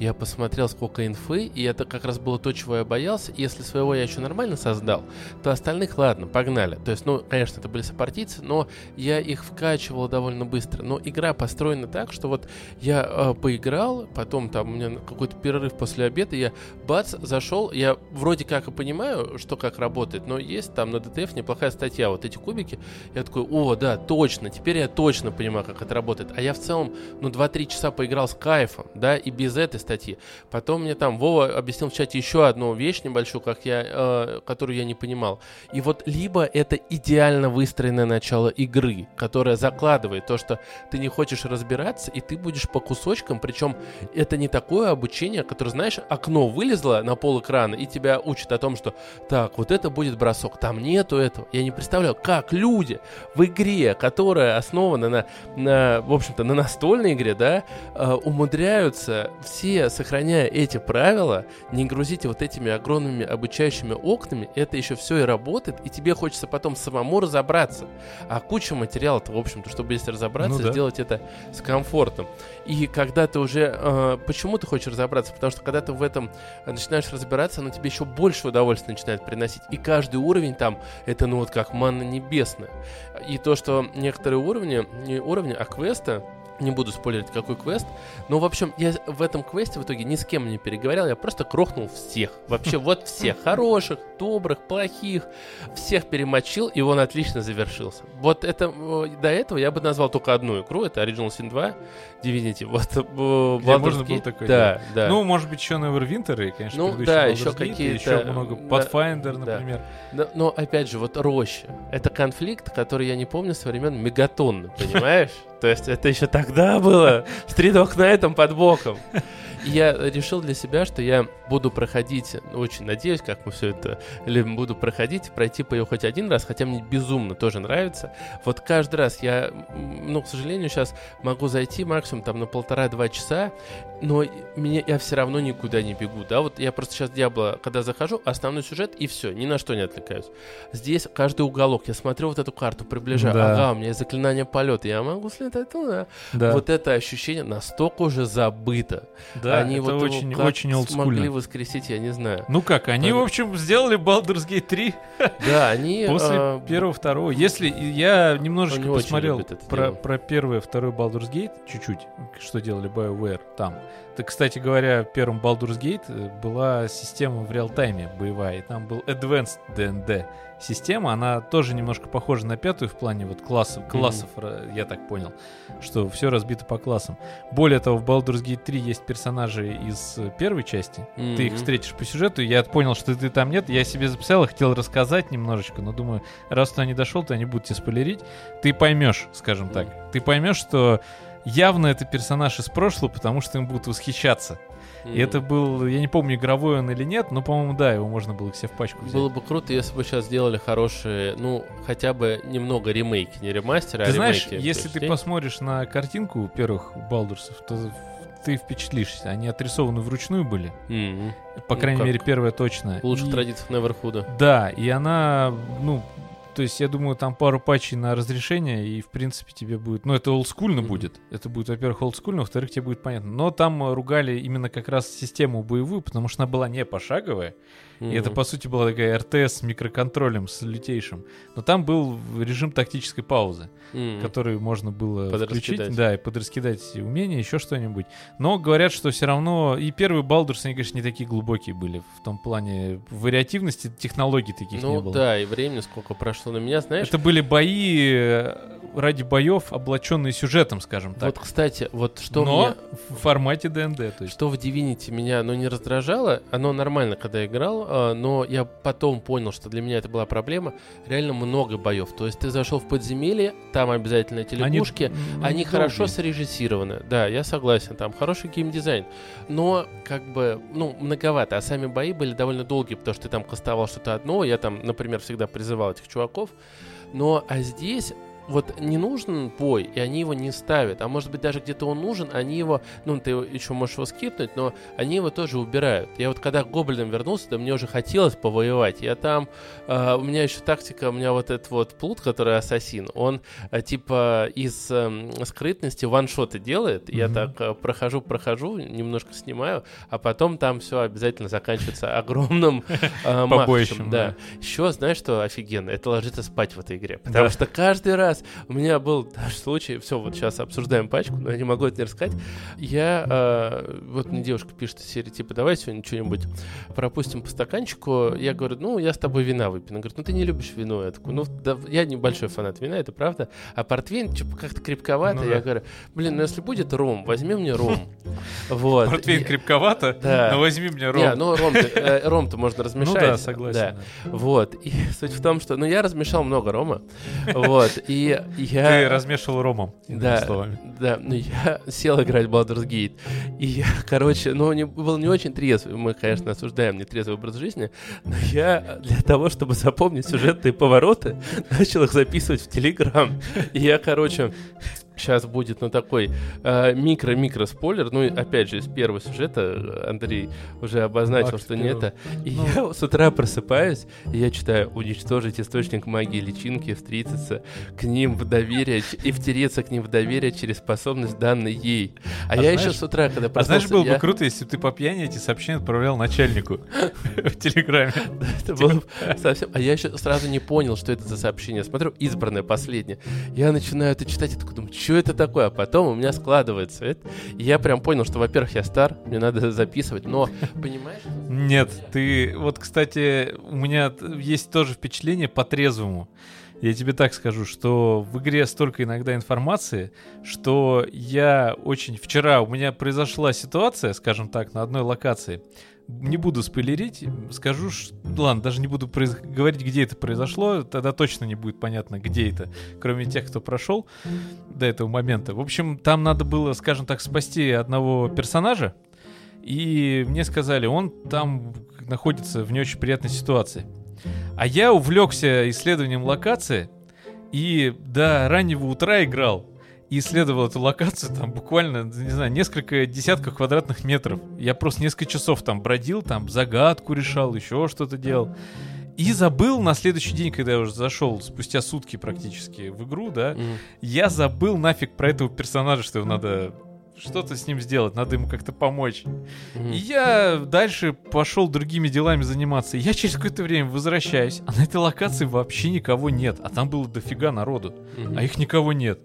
Speaker 3: я посмотрел, сколько инфы, и это как раз было то, чего я боялся. Если своего я еще нормально создал, то остальных, ладно, погнали. То есть, ну, конечно, это были сопартийцы, но я их вкачивал довольно быстро. Но игра построена так, что вот я э, поиграл, потом там у меня какой-то перерыв после обеда, я бац, зашел, я вроде как и понимаю, что как работает, но есть там на DTF неплохая статья, вот эти кубики, я такой, о, да, точно, теперь я точно понимаю, как это работает. А я в целом, ну, 2-3 часа поиграл с кайфом, да, и без этой статьи. Потом мне там Вова объяснил в чате еще одну вещь небольшую, как я, э, которую я не понимал. И вот либо это идеально выстроенное начало игры, которое закладывает то, что ты не хочешь разбираться, и ты будешь по кусочкам, причем это не такое обучение, которое, знаешь, окно вылезло на пол экрана и тебя учат о том, что так, вот это будет бросок, там нету этого. Я не представляю, как люди в игре, которая основана на, на в общем-то, на настольной игре, да, э, умудряются все, сохраняя эти правила, не грузить вот этими огромными обучающими окнами, это еще все и работает, и тебе хочется потом самому разобраться. А куча материала-то, в общем-то, чтобы если разобраться,
Speaker 1: Ну да.
Speaker 3: сделать это с комфортом. И когда ты уже... э, почему ты хочешь разобраться? Потому что когда ты в этом начинаешь разбираться, оно тебе еще больше удовольствия начинает приносить. И каждый уровень там, это ну вот как манна небесная. И то, что некоторые уровни, не уровни, а квеста, не буду спойлерить, какой квест. Но, в общем, я в этом квесте в итоге ни с кем не переговорил. Я просто крохнул всех. Вообще, вот всех. Хороших, добрых, плохих. Всех перемочил, и он отлично завершился. Вот это... э, До этого я бы назвал только одну игру. Это Original Sin 2. Divinity. Вот, э,
Speaker 1: Где можно было такое
Speaker 3: Да, да.
Speaker 1: Ну, может быть, еще Neverwinter и, конечно,
Speaker 3: Ну, да, еще какие-то,
Speaker 1: еще много.
Speaker 3: да,
Speaker 1: Pathfinder,
Speaker 3: да.
Speaker 1: например.
Speaker 3: Но, но, опять же, вот роща. Это конфликт, который я не помню со времен Мегатонны, понимаешь? То есть это еще тогда было с Тридок Найтом под боком. И я решил для себя, что я буду проходить, очень надеюсь, как мы все это любим, буду проходить, пройти по ее хоть один раз, хотя мне безумно тоже нравится. Вот каждый раз я, ну, к сожалению, сейчас могу зайти максимум там на полтора-два часа, но меня, я все равно никуда не бегу, да, вот я просто сейчас Диабло, когда захожу, основной сюжет и все, ни на что не отвлекаюсь. Здесь каждый уголок, я смотрю вот эту карту, приближаю,
Speaker 1: Да.
Speaker 3: ага, у меня есть заклинание полета, я могу слетать туда.
Speaker 1: Да,
Speaker 3: Вот это ощущение настолько уже забыто.
Speaker 1: да
Speaker 3: Они
Speaker 1: это
Speaker 3: вот его
Speaker 1: очень,
Speaker 3: как
Speaker 1: очень
Speaker 3: смогли
Speaker 1: олдскульно.
Speaker 3: воскресить, я не знаю.
Speaker 1: Ну как, они,
Speaker 3: Понятно.
Speaker 1: в общем, сделали Baldur's Gate 3
Speaker 3: Да, они...
Speaker 1: после
Speaker 3: а,
Speaker 1: первого, второго. Если я немножечко
Speaker 3: очень
Speaker 1: посмотрел про, про первый и второй Baldur's Gate, чуть-чуть, что делали BioWare там. Так, кстати говоря, в первом Baldur's Gate э, была система в реал-тайме боевая, и там был Advanced D&D система, она тоже немножко похожа на пятую в плане вот классов, классов, ра- я так понял, что все разбито по классам. Более того, в Baldur's Gate 3 есть персонажи из э, первой части. Ты их встретишь по сюжету, я понял, что ты там нет, я себе записал и хотел рассказать немножечко, но думаю, раз ты не дошел, то они будут тебе спойлерить. Ты поймешь, скажем так. Ты поймешь, что явно это персонаж из прошлого, потому что им будут восхищаться. И это был, я не помню, игровой он или нет, но, по-моему, да, его можно было к себе в пачку взять.
Speaker 3: Было бы круто, если бы сейчас сделали хорошие, ну, хотя бы немного ремейки, не ремастеры,
Speaker 1: Ты
Speaker 3: а
Speaker 1: знаешь,
Speaker 3: ремейки.
Speaker 1: если ты посмотришь на картинку первых Балдурсов, то ты впечатлишься. Они отрисованы вручную были.
Speaker 3: Мгм.
Speaker 1: По
Speaker 3: Ну,
Speaker 1: крайней
Speaker 3: как?
Speaker 1: мере, первая точно.
Speaker 3: В лучших
Speaker 1: И-
Speaker 3: традициях Неверхуда.
Speaker 1: Да, и она, ну, то есть я думаю, там пару патчей на разрешение, и в принципе тебе будет, ну это олдскульно
Speaker 3: Мгм.
Speaker 1: будет, это будет, во-первых, олдскульно, во-вторых, тебе будет понятно. Но там э, ругали именно как раз систему боевую, потому что она была не пошаговая, и это по сути была такая РТС с микроконтролем, с лютейшим. Но там был режим тактической паузы, который можно было включить, да, и подраскидать умения, еще что-нибудь. Но говорят, что все равно и первые Балдурсы, они, конечно, не такие глубокие были в том плане вариативности технологий таких не
Speaker 3: Ну
Speaker 1: было.
Speaker 3: да, и времени сколько прошло на меня, знаешь.
Speaker 1: Это были бои э, ради боев, облаченные сюжетом, скажем так.
Speaker 3: Вот, кстати, вот что
Speaker 1: Но
Speaker 3: мне
Speaker 1: в формате ДНД, то есть.
Speaker 3: Что в Divinity меня, ну, не раздражало, оно нормально, когда я играл, а, но я потом понял, что для меня это была проблема. Реально много боев. То есть ты зашел в подземелье, там обязательно эти
Speaker 1: Они,
Speaker 3: лягушки,
Speaker 1: ну,
Speaker 3: они, хорошо срежиссированы. Да, я согласен, там хороший геймдизайн. Но, как бы, ну, многовато. А сами бои были довольно долгие, потому что ты там кастовал что-то одно. Я там, например, всегда призывал этих чуваков. Но, а здесь вот не нужен бой, и они его не ставят. А может быть, даже где-то он нужен, они его, ну, ты еще можешь его скипнуть, но они его тоже убирают. Я вот когда к гоблинам вернулся, да мне уже хотелось повоевать. Я там, э, у меня еще тактика, у меня вот этот вот плут, который ассасин, он э, типа из эм, скрытности ваншоты делает. Я
Speaker 1: Мгм.
Speaker 3: так э, прохожу, прохожу, немножко снимаю, а потом там все обязательно заканчивается огромным э,
Speaker 1: Побоищем,
Speaker 3: да.
Speaker 1: да.
Speaker 3: Еще, знаешь, что офигенно? Это ложиться спать в этой игре. Потому
Speaker 1: Да.
Speaker 3: что каждый раз у меня был даже случай, все, вот сейчас обсуждаем пачку, но я не могу это не рассказать. Я, э, вот мне девушка пишет из серии, типа, давай сегодня что-нибудь пропустим по стаканчику. Я говорю, ну, я с тобой вина выпью. Она говорит, ну, ты не любишь вино. Я такой, ну, да, я небольшой фанат вина, это правда. А портвейн, типа, как-то крепковато.
Speaker 1: Ну
Speaker 3: я
Speaker 1: да.
Speaker 3: говорю, блин, ну, если будет ром, возьми мне ром. Вот.
Speaker 1: Портвейн крепковато,
Speaker 3: Да.
Speaker 1: но возьми мне ром.
Speaker 3: Не, ну ром-то, э, можно размешать.
Speaker 1: ну да, согласен.
Speaker 3: Вот. И суть в том, что... Ну, я размешал много рома. Вот. И
Speaker 1: Ты
Speaker 3: я...
Speaker 1: размешивал ромом,
Speaker 3: Да,
Speaker 1: словами.
Speaker 3: да, ну я сел играть в Baldur's Gate, и я, короче, ну, не, был не очень трезвый, мы, конечно, осуждаем нетрезвый образ жизни, но я для того, чтобы запомнить сюжетные повороты, начал их записывать в Телеграм, и я, короче, сейчас будет, ну, такой э, микро-микро спойлер, ну, и опять же, из первого сюжета э, Андрей уже обозначил,
Speaker 1: Акт
Speaker 3: что не это, и
Speaker 1: Ну.
Speaker 3: я с утра просыпаюсь, и я читаю «Уничтожить источник магии личинки, встретиться к ним в доверие и втереться к ним в доверие через способность, данной ей». А,
Speaker 1: А
Speaker 3: я
Speaker 1: знаешь-
Speaker 3: еще с утра, когда
Speaker 1: А
Speaker 3: проснулся,
Speaker 1: знаешь, было
Speaker 3: я-
Speaker 1: бы круто, если бы ты по пьяни эти сообщения отправлял начальнику в Телеграме.
Speaker 3: Это было бы совсем... А я еще сразу не понял, что это за сообщение. Смотрю, избранное, последнее. Я начинаю это читать и такой думаю, что это такое? А потом у меня складывается это. Я прям понял, что, во-первых, я стар, мне надо записывать, но, понимаешь?
Speaker 1: Нет, ты... Вот, кстати, у меня есть тоже впечатление по-трезвому. Я тебе так скажу, что в игре столько иногда информации, что я очень... Вчера у меня произошла ситуация, скажем так, на одной локации. Не буду спойлерить, скажу, ш- ладно, даже не буду произ- говорить, где это произошло, тогда точно не будет понятно, где это, кроме тех, кто прошел до этого момента. В общем, там надо было, скажем так, спасти одного персонажа, и мне сказали, он там находится в не очень приятной ситуации. А я увлекся исследованием локации и до раннего утра играл. И исследовал эту локацию там буквально, не знаю, несколько десятков квадратных метров. Я просто несколько часов там бродил, там загадку решал, еще что-то делал. И забыл на следующий день, когда я уже зашел, спустя сутки практически в игру, да,
Speaker 3: М.
Speaker 1: я забыл нафиг про этого персонажа, что его надо что-то с ним сделать, надо ему как-то помочь.
Speaker 3: Мгм.
Speaker 1: И я дальше пошел другими делами заниматься. Я через какое-то время возвращаюсь, а на этой локации вообще никого нет. А там было дофига народу,
Speaker 3: Мгм.
Speaker 1: а их никого нет.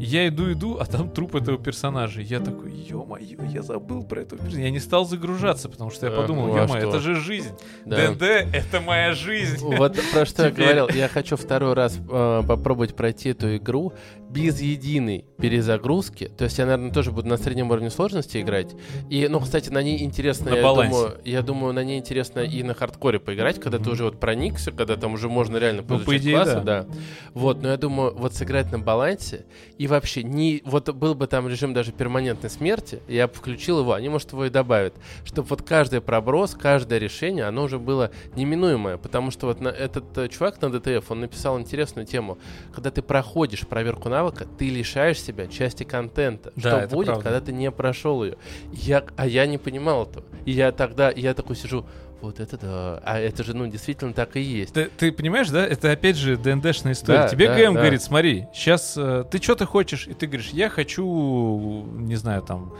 Speaker 1: Я иду, иду, а там труп этого персонажа. Я такой, ё-моё, я забыл про этого персонажа. Я не стал загружаться, потому что я
Speaker 3: А,
Speaker 1: подумал,
Speaker 3: ну а
Speaker 1: ё-моё, это же жизнь.
Speaker 3: Да.
Speaker 1: ДНД — это моя жизнь.
Speaker 3: Вот про что я говорил. Я хочу второй раз э, попробовать пройти эту игру без единой перезагрузки. То есть я, наверное, тоже буду на среднем уровне сложности играть. И, ну, кстати, на ней интересно,
Speaker 1: На
Speaker 3: я
Speaker 1: балансе.
Speaker 3: думаю, я думаю, на ней интересно и на хардкоре поиграть, когда ты
Speaker 1: Мгм.
Speaker 3: уже вот проникся, когда там уже можно реально
Speaker 1: Ну, по идее,
Speaker 3: классы,
Speaker 1: да.
Speaker 3: да. Вот, но я думаю, вот сыграть на балансе и вообще не... Вот был бы там режим даже перманентной смерти, я бы включил его, они, может, его и добавят, чтобы вот каждый проброс, каждое решение, оно уже было неминуемое, потому что вот на, этот э, чувак на ДТФ, он написал интересную тему. Когда ты проходишь проверку навыка, ты лишаешь себя части контента.
Speaker 1: Да,
Speaker 3: что будет,
Speaker 1: правда.
Speaker 3: когда ты не прошел ее? Я, а я не понимал этого. И я тогда, я такой сижу, вот это да, а это же, ну, действительно так и есть.
Speaker 1: Ты, ты понимаешь, да? Это опять же ДНДшная история.
Speaker 3: Да,
Speaker 1: Тебе
Speaker 3: да,
Speaker 1: ГМ
Speaker 3: да.
Speaker 1: говорит, смотри, сейчас ты что ты хочешь? И ты говоришь, я хочу, не знаю, там,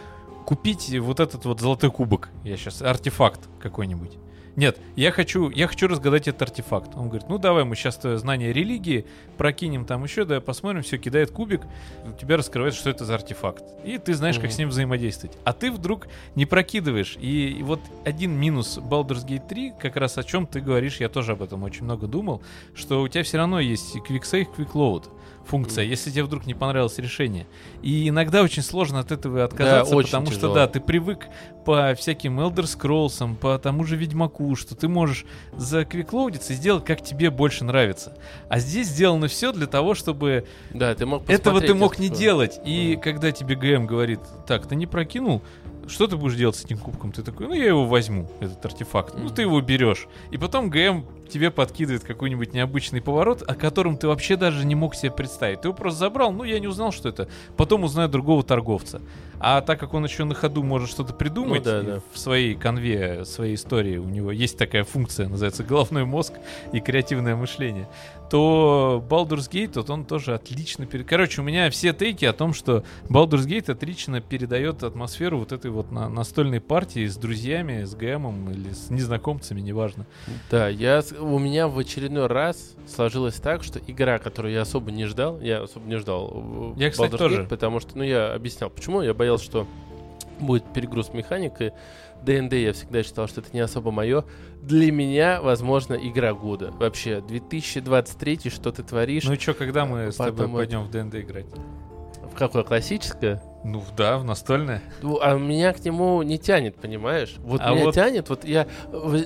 Speaker 1: купить вот этот вот золотой кубок. Я сейчас артефакт какой-нибудь. Нет, я хочу, я хочу разгадать этот артефакт. Он говорит, ну давай мы сейчас твое знание религии прокинем там еще, да, посмотрим, все, кидает кубик, у тебя раскрывается, что это за артефакт. И ты знаешь, как с ним взаимодействовать. А ты вдруг не прокидываешь. И, и вот один минус Baldur's Gate 3, как раз о чем ты говоришь, я тоже об этом очень много думал, что у тебя все равно есть Quick Save, Quick Load функция, если тебе вдруг не понравилось решение. И иногда очень сложно от этого отказаться,
Speaker 3: очень
Speaker 1: потому что,
Speaker 3: тяжело.
Speaker 1: да, ты привык по всяким Elder Scrolls, по тому же Ведьмаку, что ты можешь заквиклоудиться и сделать, как тебе больше нравится. А здесь сделано все для того, чтобы
Speaker 3: Да, ты мог
Speaker 1: этого ты мог не
Speaker 3: что.
Speaker 1: делать. И
Speaker 3: Мгм.
Speaker 1: когда тебе ГМ говорит, так, ты не прокинул, что ты будешь делать с этим кубком? Ты такой, ну я его возьму, этот артефакт. Ну
Speaker 3: Мгм.
Speaker 1: ты его берешь. И потом ГМ тебе подкидывает какой-нибудь необычный поворот, о котором ты вообще даже не мог себе представить. Ты его просто забрал, ну я не узнал, что это. Потом узнаю другого торговца. А так как он еще на ходу может что-то придумать
Speaker 3: Ну да, да.
Speaker 1: в своей конве, своей истории, у него есть такая функция, называется головной мозг и креативное мышление, то Baldur's Gate, вот он тоже отлично... пере- Короче, у меня все тейки о том, что Baldur's Gate отлично передает атмосферу вот этой вот на- настольной партии с друзьями, с ГМом или с незнакомцами, неважно.
Speaker 3: Да, я, у меня в очередной раз сложилось так, что игра, которую я особо не ждал, я особо не ждал
Speaker 1: Я, кстати,
Speaker 3: Baldur's Gate,
Speaker 1: тоже.
Speaker 3: потому что, ну, я объяснял, почему, я боялся, что будет перегруз механикой. ДНД я всегда считал, что это не особо мое. Для меня, возможно, игра года. Вообще, 2023, что ты творишь?
Speaker 1: Ну и что, когда мы с тобой пойдем в ДНД играть?
Speaker 3: В какое классическое?
Speaker 1: Ну да, в настольное.
Speaker 3: Ну, а меня к нему не тянет, понимаешь? Вот
Speaker 1: А
Speaker 3: меня
Speaker 1: вот-
Speaker 3: тянет, вот я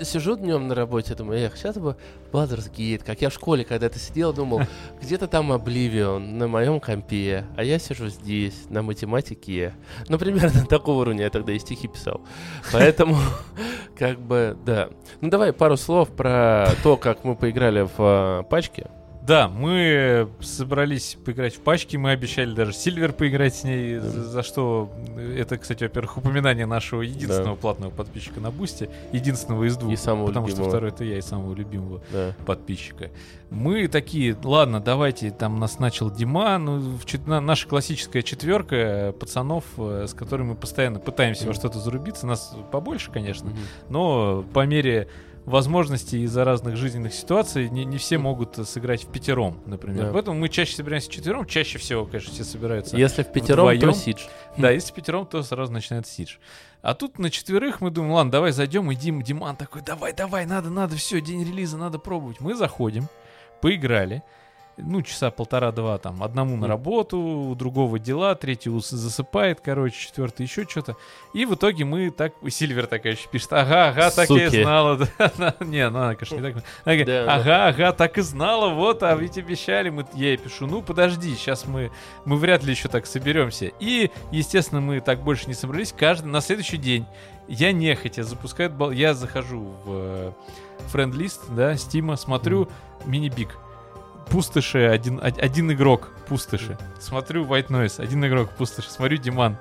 Speaker 3: сижу днем на работе, думаю, эх, сейчас бы Baldur's Gate, как я в школе когда-то сидел, думал, где-то там Oblivion на моем компе, а я сижу здесь, на математике. Ну, примерно такого уровня я тогда и стихи писал. Поэтому, как бы, да. Ну, давай пару слов про то, как мы поиграли в э, пачке.
Speaker 1: Да, мы собрались поиграть в пачки, мы обещали даже Сильвер поиграть с ней, за, за что это, кстати, во-первых, упоминание нашего единственного платного подписчика на Бусте, единственного из двух,
Speaker 3: И самого
Speaker 1: потому что
Speaker 3: любимого.
Speaker 1: второй это я и самого любимого
Speaker 3: Да.
Speaker 1: подписчика. Мы такие, ладно, давайте, там нас начал Дима, ну, в чет- на- наша классическая четверка пацанов, э, с которыми мы постоянно пытаемся во
Speaker 3: Мгм.
Speaker 1: что-то зарубиться, нас побольше, конечно,
Speaker 3: Мгм.
Speaker 1: но по мере возможностей из-за разных жизненных ситуаций не, не все могут э, сыграть в пятером, например.
Speaker 3: Да.
Speaker 1: Поэтому мы чаще собираемся четвером, чаще всего, конечно, все собираются.
Speaker 3: Если в пятером, то
Speaker 1: вдвоем?
Speaker 3: Сидж.
Speaker 1: Да, если пятером, то сразу начинает сидж. А тут на четверых мы думаем, ладно, давай зайдем, и Дим, Диман такой, давай, давай, надо, надо, все, день релиза, надо пробовать. Мы заходим, поиграли, ну, часа полтора-два там, одному на работу, у другого дела, третий засыпает, короче, четвертый еще что-то. И в итоге мы так, Сильвер такая еще пишет, ага, ага, так я и
Speaker 3: Суки.
Speaker 1: знала. Не, ну она, конечно, не так. Ага, ага, так и знала, вот, а ведь обещали. Мы, я ей пишу, ну, подожди, сейчас мы, мы вряд ли еще так соберемся. И, естественно, мы так больше не собрались. Каждый, на следующий день я нехотя запускаю, я захожу в френд-лист, да, Стима, смотрю мини-биг. Пустоши, один, од- один игрок, пустоши. Смотрю White Noise, один игрок, пустоши. Смотрю Диман,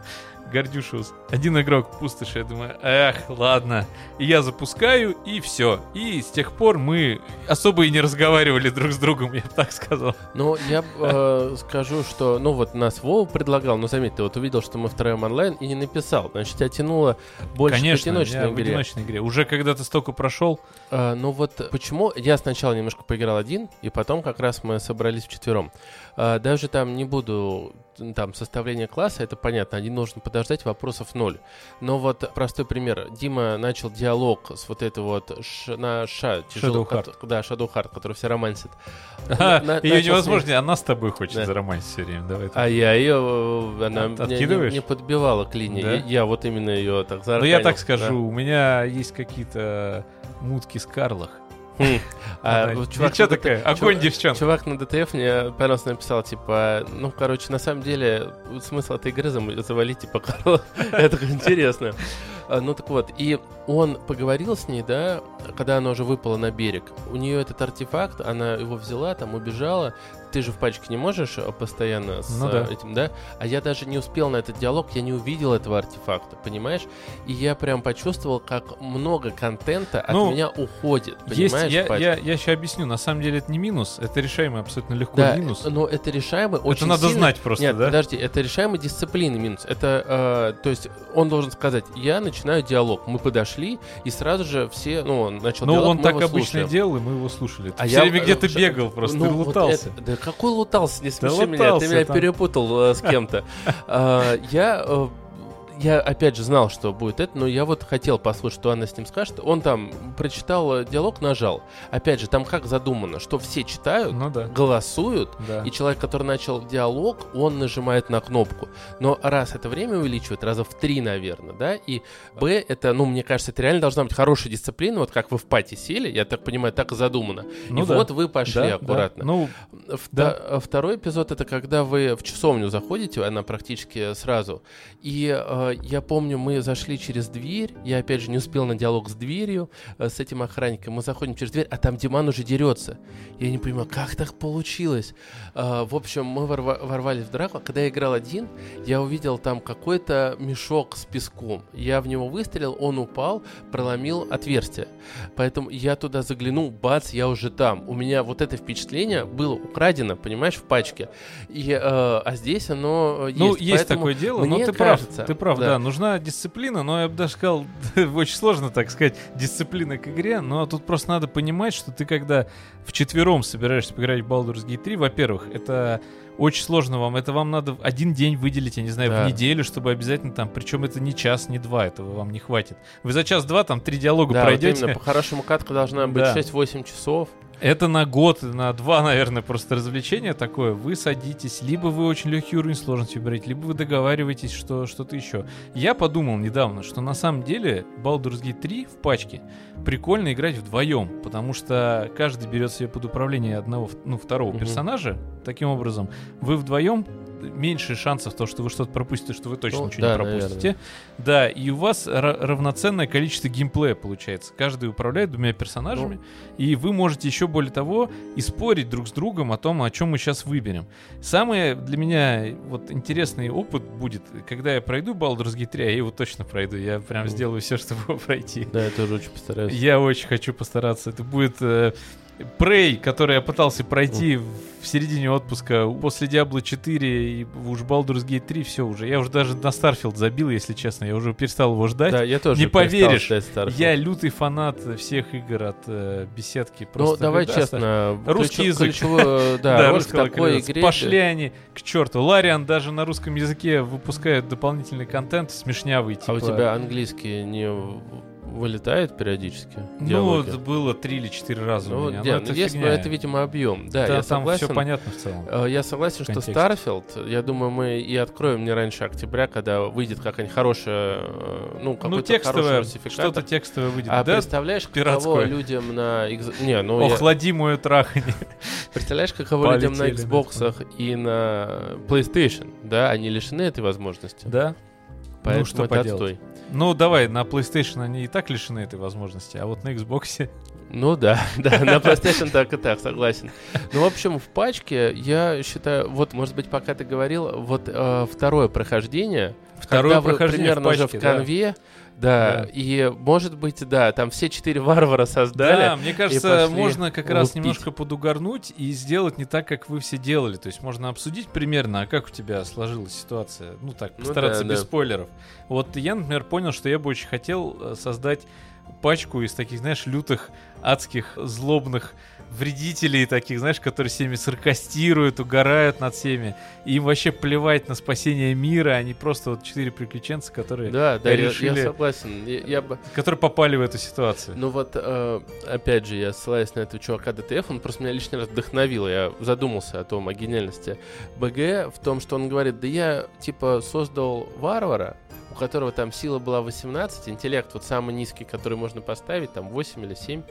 Speaker 1: Гордюшиус, один игрок, пустоши. Я думаю, эх, ладно. И я запускаю, и все. И с тех пор мы особо и не разговаривали друг с другом, я бы так сказал.
Speaker 3: Ну, я э, скажу, что, ну вот нас Вова предлагал, но заметь, ты вот увидел, что мы втроем онлайн и не написал. Значит, тебя тянуло больше к
Speaker 1: Конечно,
Speaker 3: одиночной
Speaker 1: я в
Speaker 3: игре.
Speaker 1: одиночной игре. Уже когда ты столько прошел,
Speaker 3: А, ну вот почему я сначала немножко поиграл один, и потом как раз мы собрались вчетвером. А, даже там не буду там составление класса, это понятно, один должен подождать, вопросов ноль. Но вот простой пример. Дима начал диалог с вот этой вот ш- на ша, тяжело,
Speaker 1: Shadow Heart.
Speaker 3: да, Shadow Heart, который все романсит. На-
Speaker 1: Ее невозможно, она с тобой хочет
Speaker 3: Да.
Speaker 1: заромансить все время. Давай.
Speaker 3: А я ее, она
Speaker 1: От-
Speaker 3: меня не, не подбивала к линии.
Speaker 1: Да?
Speaker 3: Я, я вот именно ее так
Speaker 1: Ну
Speaker 3: зарканил.
Speaker 1: я так скажу,
Speaker 3: да.
Speaker 1: у меня есть какие-то мутки с Карлах.
Speaker 3: Хм. А, вот чувак
Speaker 1: ничего такая,
Speaker 3: ДТ
Speaker 1: огонь,
Speaker 3: чувак-
Speaker 1: девчонка.
Speaker 3: Чувак на ДТФ мне понравился написал, типа, ну, короче, на самом деле, смысл этой игры завалить, типа, Карла. Это интересно. А, Ну, так вот, и он поговорил с ней, да, когда она уже выпала на берег. У нее этот артефакт, она его взяла, там, убежала. Ты же в пачке не можешь а, постоянно с
Speaker 1: Ну да.
Speaker 3: этим, да? А я даже не успел на этот диалог, я не увидел этого артефакта, понимаешь? И я прям почувствовал, как много контента от
Speaker 1: Ну,
Speaker 3: меня уходит,
Speaker 1: Есть,
Speaker 3: понимаешь,
Speaker 1: я,
Speaker 3: пачка?
Speaker 1: я, я сейчас объясню, на самом деле это не минус, это решаемый абсолютно легко
Speaker 3: Да,
Speaker 1: минус.
Speaker 3: но это решаемо очень
Speaker 1: это надо
Speaker 3: сильно-
Speaker 1: знать просто,
Speaker 3: Нет,
Speaker 1: да?
Speaker 3: подожди, это решаемый дисциплины минус. Это, э, то есть, он должен сказать, я начинаю диалог. Мы подошли, и сразу же все, ну, он начал
Speaker 1: Ну,
Speaker 3: диалог,
Speaker 1: он так обычно
Speaker 3: слушаем.
Speaker 1: делал, и мы его слушали.
Speaker 3: А
Speaker 1: все
Speaker 3: я,
Speaker 1: время где-то
Speaker 3: э, ш-
Speaker 1: бегал просто,
Speaker 3: Ну,
Speaker 1: ты
Speaker 3: вот
Speaker 1: лутался.
Speaker 3: это- да какой лутался? Не
Speaker 1: Да
Speaker 3: смеши меня,
Speaker 1: лутался
Speaker 3: ты меня
Speaker 1: там.
Speaker 3: перепутал э, с кем-то. А, Я... я опять же знал, что будет это, но я вот хотел послушать, что она с ним скажет. Он там прочитал э, диалог, нажал. Опять же, там как задумано, что все читают,
Speaker 1: Ну да,
Speaker 3: голосуют,
Speaker 1: да.
Speaker 3: и человек, который начал диалог, он нажимает на кнопку. Но раз это время увеличивает, раза в три, наверное, да, и Б, это, ну, мне кажется, это реально должна быть хорошая дисциплина, вот как вы в пати сели, я так понимаю, так и задумано.
Speaker 1: Ну
Speaker 3: и
Speaker 1: да.
Speaker 3: вот вы пошли
Speaker 1: Да, да.
Speaker 3: аккуратно.
Speaker 1: Ну,
Speaker 3: Вто-
Speaker 1: да.
Speaker 3: Второй эпизод это когда вы в часовню заходите, она практически сразу. И э, я помню, мы зашли через дверь, я опять же не успел на диалог с дверью, э, с этим охранником. Мы заходим через дверь, а там Диман уже дерется. Я не понимаю, как так получилось. Э, в общем, мы ворва- ворвались в драку. А Когда я играл один, я увидел там какой-то мешок с песком. Я в него выстрелил, он упал, проломил отверстие. Поэтому я туда заглянул, бац, я уже там. У меня вот это впечатление было украдено, понимаешь, в пачке. И, э, а здесь оно э, есть.
Speaker 1: ну, есть
Speaker 3: Поэтому
Speaker 1: такое дело, но ты
Speaker 3: кажется,
Speaker 1: прав, ты прав, да. нужна дисциплина, но я бы даже сказал, очень сложно, так сказать, дисциплина к игре, но тут просто надо понимать, что ты когда вчетвером собираешься поиграть в Baldur's Gate 3, во-первых, это очень сложно вам, это вам надо один день выделить, я не знаю,
Speaker 3: Да.
Speaker 1: в неделю, чтобы обязательно там, причем это не час, не два, этого вам не хватит. Вы за час-два там три диалога
Speaker 3: Да, вот
Speaker 1: пройдете,
Speaker 3: именно, по-хорошему катка должна быть
Speaker 1: Да.
Speaker 3: 6-8 часов.
Speaker 1: Это на год, на два, наверное, просто развлечение такое. Вы садитесь, либо вы очень легкий уровень сложности выбираете, либо вы договариваетесь, что что-то еще. Я подумал недавно, что на самом деле Baldur's Gate 3 в пачке прикольно играть вдвоем, потому что каждый берет себе под управление одного, ну, второго персонажа. Таким образом, вы вдвоем меньше шансов то, что вы что-то пропустите, что вы точно
Speaker 3: Ну,
Speaker 1: ничего
Speaker 3: да,
Speaker 1: не пропустите. Да, и у вас ра- равноценное количество геймплея получается. Каждый управляет двумя персонажами,
Speaker 3: Ну.
Speaker 1: и вы можете еще более того и спорить друг с другом о том, о чем мы сейчас выберем. Самый для меня вот интересный опыт будет, когда я пройду Baldur's Gate 3, а я его точно пройду. Я прям
Speaker 3: Ну.
Speaker 1: сделаю все, чтобы его пройти.
Speaker 3: Да, я тоже очень постараюсь.
Speaker 1: Я очень хочу постараться. Это будет э, Prey, который я пытался пройти в середине отпуска после Diablo 4 и уж Baldur's Gate 3, все уже. Я уже даже на Starfield забил, если честно. Я уже перестал его ждать.
Speaker 3: Да, я тоже
Speaker 1: Не поверишь. Я лютый фанат всех игр от э, беседки.
Speaker 3: Ну, давай
Speaker 1: да,
Speaker 3: честно.
Speaker 1: Русский язык.
Speaker 3: Ключевую, да, роль в
Speaker 1: русского
Speaker 3: такой игре...
Speaker 1: Пошли они к черту. Лариан даже на русском языке выпускает дополнительный контент, смешнявый.
Speaker 3: А у
Speaker 1: типа-
Speaker 3: тебя английский не вылетает периодически?
Speaker 1: Ну,
Speaker 3: диалоги?
Speaker 1: это было три или четыре раза
Speaker 3: Ну,
Speaker 1: у меня.
Speaker 3: не,
Speaker 1: но
Speaker 3: ну,
Speaker 1: это
Speaker 3: есть, но
Speaker 1: фигня.
Speaker 3: это, видимо, объем. Да,
Speaker 1: Да,
Speaker 3: я
Speaker 1: там
Speaker 3: согласен.
Speaker 1: все понятно в целом.
Speaker 3: Э, Я согласен, что. Starfield, я думаю, мы и откроем не раньше октября, когда выйдет какая-нибудь хорошая, э, ну, какой-то
Speaker 1: Ну, текстовое, что-то текстовое выйдет.
Speaker 3: А
Speaker 1: да?
Speaker 3: представляешь, каково
Speaker 1: пиратское.
Speaker 3: людям на... Не, ну, я-
Speaker 1: Охлади мое трахание.
Speaker 3: представляешь, каково людям на
Speaker 1: Полетели, да,
Speaker 3: Xbox и на PlayStation, да? Они лишены этой возможности.
Speaker 1: Да?
Speaker 3: Поэтому
Speaker 1: что
Speaker 3: это
Speaker 1: поделать.
Speaker 3: отстой.
Speaker 1: Ну, давай, на PlayStation они и так лишены этой возможности, а вот на Xbox...
Speaker 3: Ну да, да, на PlayStation так и так, согласен. Ну, в общем, в пачке, я считаю, вот, может быть, пока ты говорил, вот э, второе прохождение,
Speaker 1: Второе
Speaker 3: когда вы
Speaker 1: прохождение в
Speaker 3: примерно уже
Speaker 1: пачке,
Speaker 3: в
Speaker 1: да.
Speaker 3: конве, да,
Speaker 1: Да.
Speaker 3: и, может быть, да, там все четыре варвара создали.
Speaker 1: Да, мне кажется, можно как раз
Speaker 3: лупить.
Speaker 1: немножко подугарнуть и сделать не так, как вы все делали. То есть можно обсудить примерно, а как у тебя сложилась ситуация. Ну так,
Speaker 3: Ну
Speaker 1: постараться
Speaker 3: да,
Speaker 1: без
Speaker 3: да.
Speaker 1: спойлеров. Вот я, например, понял, что я бы очень хотел э, создать пачку из таких, знаешь, лютых, адских, злобных вредителей таких, знаешь, которые всеми саркастируют, угорают над всеми. И им вообще плевать на спасение мира, они просто вот четыре приключенца, которые
Speaker 3: Да, да, я,
Speaker 1: решили-
Speaker 3: я согласен. Я, я бы...
Speaker 1: которые попали в эту ситуацию.
Speaker 3: Ну вот, э, опять же, я ссылаюсь на этого чувака ДТФ, он просто меня лишний раз вдохновил. Я задумался о том, о гениальности БГ, в том, что он говорит, да я, типа, создал варвара, у которого там сила была 18, интеллект вот самый низкий, который можно поставить, там 8 или 7.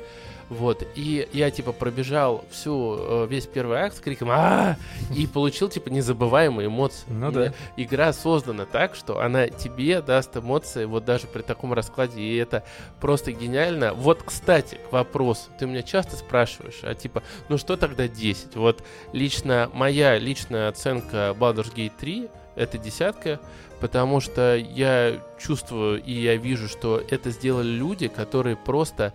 Speaker 3: Вот, и я, типа, пробежал всю, э, весь первый акт с криком а и получил, типа, незабываемые эмоции.
Speaker 1: Ну да.
Speaker 3: Игра создана так, что она тебе даст эмоции вот даже при таком раскладе, и это просто гениально. Вот, кстати, к вопросу. Ты меня часто спрашиваешь, а типа, ну что тогда 10? Вот лично моя личная оценка Baldur's Gate 3 это десятка, потому что я чувствую и я вижу, что это сделали люди, которые просто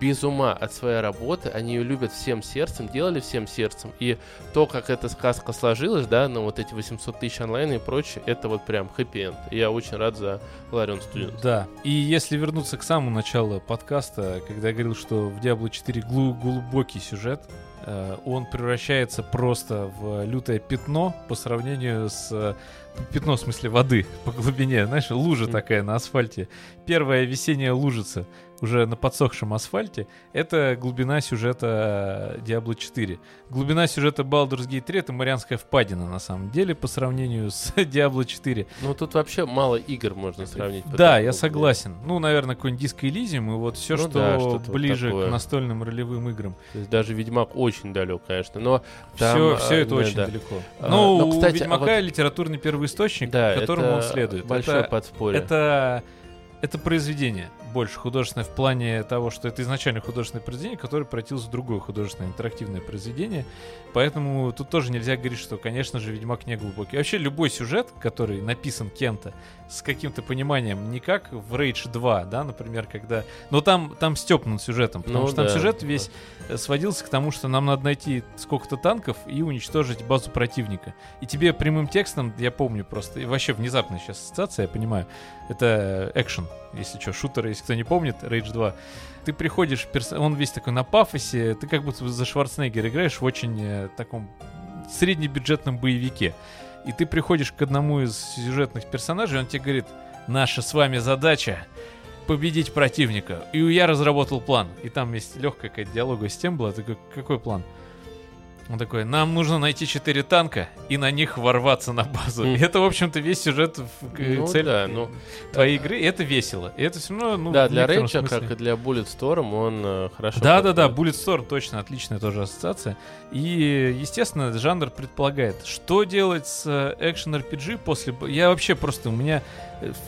Speaker 3: без ума от своей работы, они ее любят всем сердцем, делали всем сердцем, и то, как эта сказка сложилась, да, на вот эти 800 тысяч онлайн и прочее, это вот прям хэппи-энд. Я очень рад за Ларион Студент.
Speaker 1: Да. И если вернуться к самому началу подкаста, когда я говорил, что в Diablo 4 глу- глубокий сюжет, он превращается просто в лютое пятно по сравнению с... э, Пятно, в смысле, воды по глубине. Знаешь, лужа такая на асфальте. Первая весенняя лужица уже на подсохшем асфальте. Это глубина сюжета э, Diablo 4. Глубина сюжета Baldur's Gate 3 — это Марианская впадина, на самом деле, по сравнению с Diablo 4.
Speaker 3: Ну, тут вообще мало игр можно сравнить.
Speaker 1: Да, я согласен. Ну, наверное, какой-нибудь диско Элизиум и вот все,
Speaker 3: Ну
Speaker 1: что
Speaker 3: да, вот
Speaker 1: ближе
Speaker 3: такое.
Speaker 1: к настольным ролевым играм.
Speaker 3: То есть даже Ведьмак очень далек, конечно, но там...
Speaker 1: все,
Speaker 3: а,
Speaker 1: все это
Speaker 3: да,
Speaker 1: очень
Speaker 3: да.
Speaker 1: далеко.
Speaker 3: А,
Speaker 1: Но
Speaker 3: но,
Speaker 1: у
Speaker 3: кстати, а
Speaker 1: Ведьмака
Speaker 3: вот-
Speaker 1: литературный первоисточник,
Speaker 3: Да,
Speaker 1: которому он следует.
Speaker 3: большое
Speaker 1: это,
Speaker 3: подспорье.
Speaker 1: это, это произведение больше художественное в плане того, что это изначально художественное произведение, которое превратилось в другое художественное интерактивное произведение. Поэтому тут тоже нельзя говорить, что, конечно же, Ведьмак не глубокий. Вообще любой сюжет, который написан кем-то с каким-то пониманием, не как в Rage 2, да, например, когда... Но там, там степнут сюжетом, потому
Speaker 3: Ну
Speaker 1: что там
Speaker 3: да,
Speaker 1: сюжет весь э, сводился к тому, что нам надо найти сколько-то танков и уничтожить базу противника. И тебе прямым текстом, я помню просто, и вообще внезапная сейчас ассоциация, я понимаю, это экшен, если что, шутер, если кто не помнит, Rage 2. Ты приходишь, перс- он весь такой на пафосе, ты как будто за Шварценеггера играешь в очень э, таком среднебюджетном боевике. И ты приходишь к одному из сюжетных персонажей, он тебе говорит, наша с вами задача победить противника. И я разработал план. И там есть легкая какая-то диалога с тем была. Как, какой план? Он такой, нам нужно найти четыре танка и на них ворваться на базу.
Speaker 3: Мгм.
Speaker 1: И это, в общем-то, весь сюжет, в,
Speaker 3: Ну
Speaker 1: цель
Speaker 3: да, ну,
Speaker 1: твоей игры. И это весело. И это все равно, ну,
Speaker 3: да, для
Speaker 1: смысле-
Speaker 3: как и для Bulletstorm, он э, хорошо
Speaker 1: да, да, да,
Speaker 3: подходит.
Speaker 1: Bulletstorm точно отличная тоже ассоциация. И, естественно, жанр предполагает, что делать с э, экшен RPG после... Я вообще просто, у меня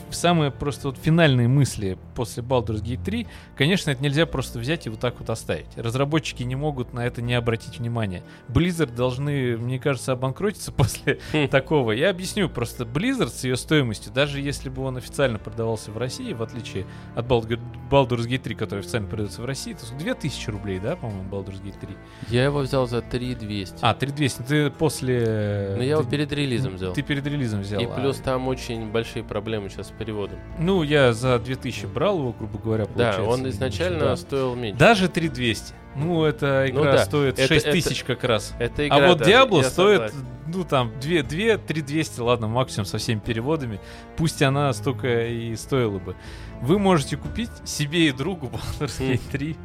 Speaker 1: самые просто вот финальные мысли после Baldur's Gate 3, конечно, это нельзя просто взять и вот так вот оставить. Разработчики не могут на это не обратить внимания. Blizzard должны, мне кажется, обанкротиться после
Speaker 3: Хм.
Speaker 1: такого. Я объясню, просто Blizzard с ее стоимостью, даже если бы он официально продавался в России, в отличие от Baldur- Baldur's Gate 3, который официально продается в России, то 2000 рублей, да, по-моему, Baldur's Gate 3.
Speaker 3: Я его взял за 3200.
Speaker 1: А, 3200, ты после...
Speaker 3: Ну, я его перед релизом взял.
Speaker 1: Ты перед релизом взял.
Speaker 3: И
Speaker 1: а-
Speaker 3: плюс там очень большие проблемы сейчас с переводом.
Speaker 1: Ну, я за 2000 брал его, грубо говоря,
Speaker 3: Да,
Speaker 1: получается.
Speaker 3: он изначально
Speaker 1: Да.
Speaker 3: стоил меньше.
Speaker 1: Даже 3200. Ну, эта
Speaker 3: Ну
Speaker 1: игра
Speaker 3: да,
Speaker 1: стоит
Speaker 3: это-
Speaker 1: 6000 как раз.
Speaker 3: Это
Speaker 1: А
Speaker 3: игра,
Speaker 1: вот
Speaker 3: да,
Speaker 1: Diablo стоит,
Speaker 3: согласен.
Speaker 1: ну там, 2, 2 3200, ладно, максимум со всеми переводами. Пусть она столько и стоила бы. Вы можете купить себе и другу Baldur's
Speaker 3: Хм.
Speaker 1: Gate 3,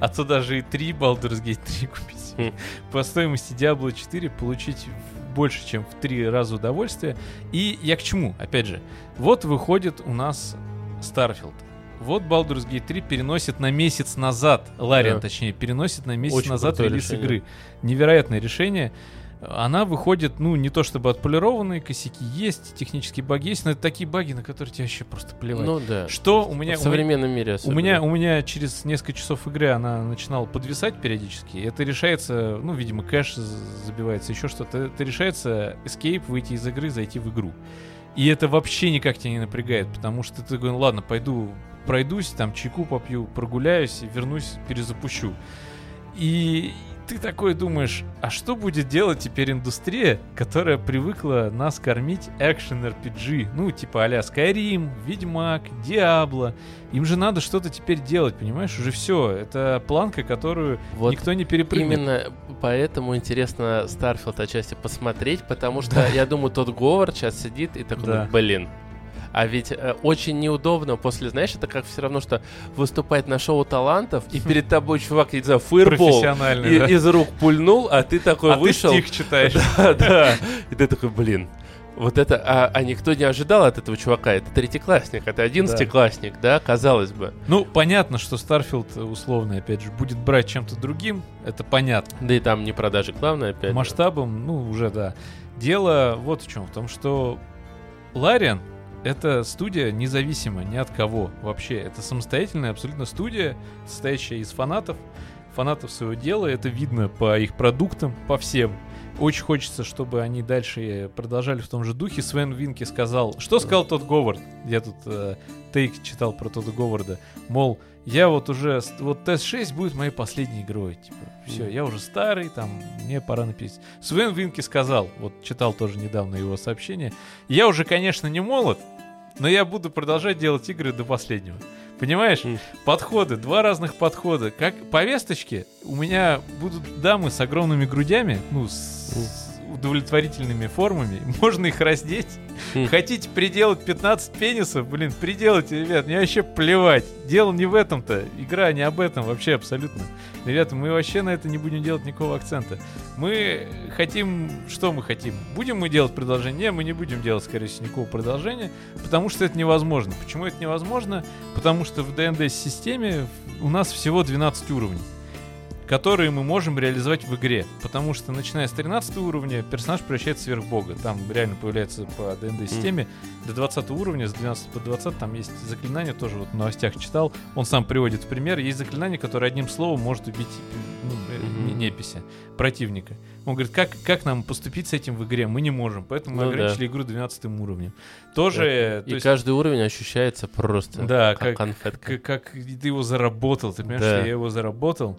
Speaker 1: а то даже и 3 Baldur's Gate 3 купить.
Speaker 3: Хм.
Speaker 1: По стоимости Diablo 4 получить больше, чем в 3 раза удовольствие. И я к чему? Опять же, вот выходит у нас Starfield. Вот Baldur's Gate 3 переносит на месяц назад, Лариан,
Speaker 3: Да.
Speaker 1: точнее, переносит на месяц
Speaker 3: Очень
Speaker 1: назад релиз
Speaker 3: решение.
Speaker 1: игры. Невероятное решение. Она выходит, ну, не то чтобы отполированные, косяки есть, технические баги есть, но это такие баги, на которые тебе вообще просто плевать.
Speaker 3: Ну да.
Speaker 1: Что у меня...
Speaker 3: в
Speaker 1: у меня-
Speaker 3: современном мире
Speaker 1: у
Speaker 3: особенно.
Speaker 1: меня, у меня через несколько часов игры она начинала подвисать периодически. Это решается, ну, видимо, кэш забивается, еще что-то. Это решается escape, выйти из игры, зайти в игру. И это вообще никак тебя не напрягает, потому что ты такой, ну ладно, пойду пройдусь, там чайку попью, прогуляюсь, вернусь, перезапущу. И ты такой думаешь, а что будет делать теперь индустрия, которая привыкла нас кормить action RPG? Ну, типа а-ля Skyrim, Ведьмак, Diablo. Им же надо что-то теперь делать, понимаешь? Уже все. Это планка, которую
Speaker 3: Вот
Speaker 1: никто не перепрыгнет.
Speaker 3: Именно поэтому интересно Starfield отчасти посмотреть, потому что я думаю, тот Говард сейчас сидит и такой, блин. А ведь э, очень неудобно после, знаешь, это как все равно, что выступать на шоу талантов, и перед тобой чувак, я не знаю, фейербол и-
Speaker 1: да.
Speaker 3: из рук пульнул, а ты такой
Speaker 1: а
Speaker 3: вышел.
Speaker 1: ты стих читаешь.
Speaker 3: Да, да. И ты такой, блин. Вот это, а, а никто не ожидал от этого чувака. Это третьеклассник, это одиннадцатиклассник, да, казалось бы.
Speaker 1: Ну, понятно, что Starfield, условно, опять же, будет брать чем-то другим. Это понятно.
Speaker 3: Да и там не продажи главное опять. же.
Speaker 1: масштабом, ну, уже да. Дело вот в чем, в том, что Лариан — это студия независимая ни от кого вообще. Это самостоятельная абсолютно студия, состоящая из фанатов, фанатов своего дела. Это видно по их продуктам, по всем. Очень хочется, чтобы они дальше продолжали в том же духе. Свен Винки сказал... Что сказал тот Говард? Я тут э, тейк читал про Тодда Говарда. Мол, я вот уже... Вот Тест-6 будет моей последней игрой. Типа, все, я уже старый, там, мне пора написать. Свен Винки сказал, вот читал тоже недавно его сообщение, я уже, конечно, не молод, но я буду продолжать делать игры до последнего. Понимаешь? Подходы, два разных подхода. Как повесточки, у меня будут дамы с огромными грудями, ну, с удовлетворительными формами. Можно их раздеть.
Speaker 3: Мгм.
Speaker 1: Хотите приделать 15 пенисов? Блин, приделайте, ребят. Мне вообще плевать. Дело не в этом-то. Игра не об этом вообще абсолютно. Ребята, мы вообще на это не будем делать никакого акцента. Мы хотим... Что мы хотим? Будем мы делать продолжение? Не, мы не будем делать, скорее всего, никакого продолжения, потому что это невозможно. Почему это невозможно? Потому что в ДНД-системе у нас всего 12 уровней которые мы можем реализовать в игре. Потому что, начиная с 13 уровня, персонаж превращается в сверхбога. Там реально появляется по ДНД-системе до 20 уровня, с 12 по 20 там есть заклинание, тоже вот в новостях читал. Он сам приводит в пример. Есть заклинание, которое одним словом может убить ну, э, не- неписи, противника. Он говорит, как, как нам поступить с этим в игре? Мы не можем. Поэтому мы
Speaker 3: Ну да.
Speaker 1: ограничили игру 12 уровнем. Тоже... э, то
Speaker 3: И
Speaker 1: есть-
Speaker 3: каждый уровень ощущается просто
Speaker 1: Да,
Speaker 3: как
Speaker 1: как, как, как ты его заработал, ты понимаешь,
Speaker 3: Да.
Speaker 1: что я его заработал,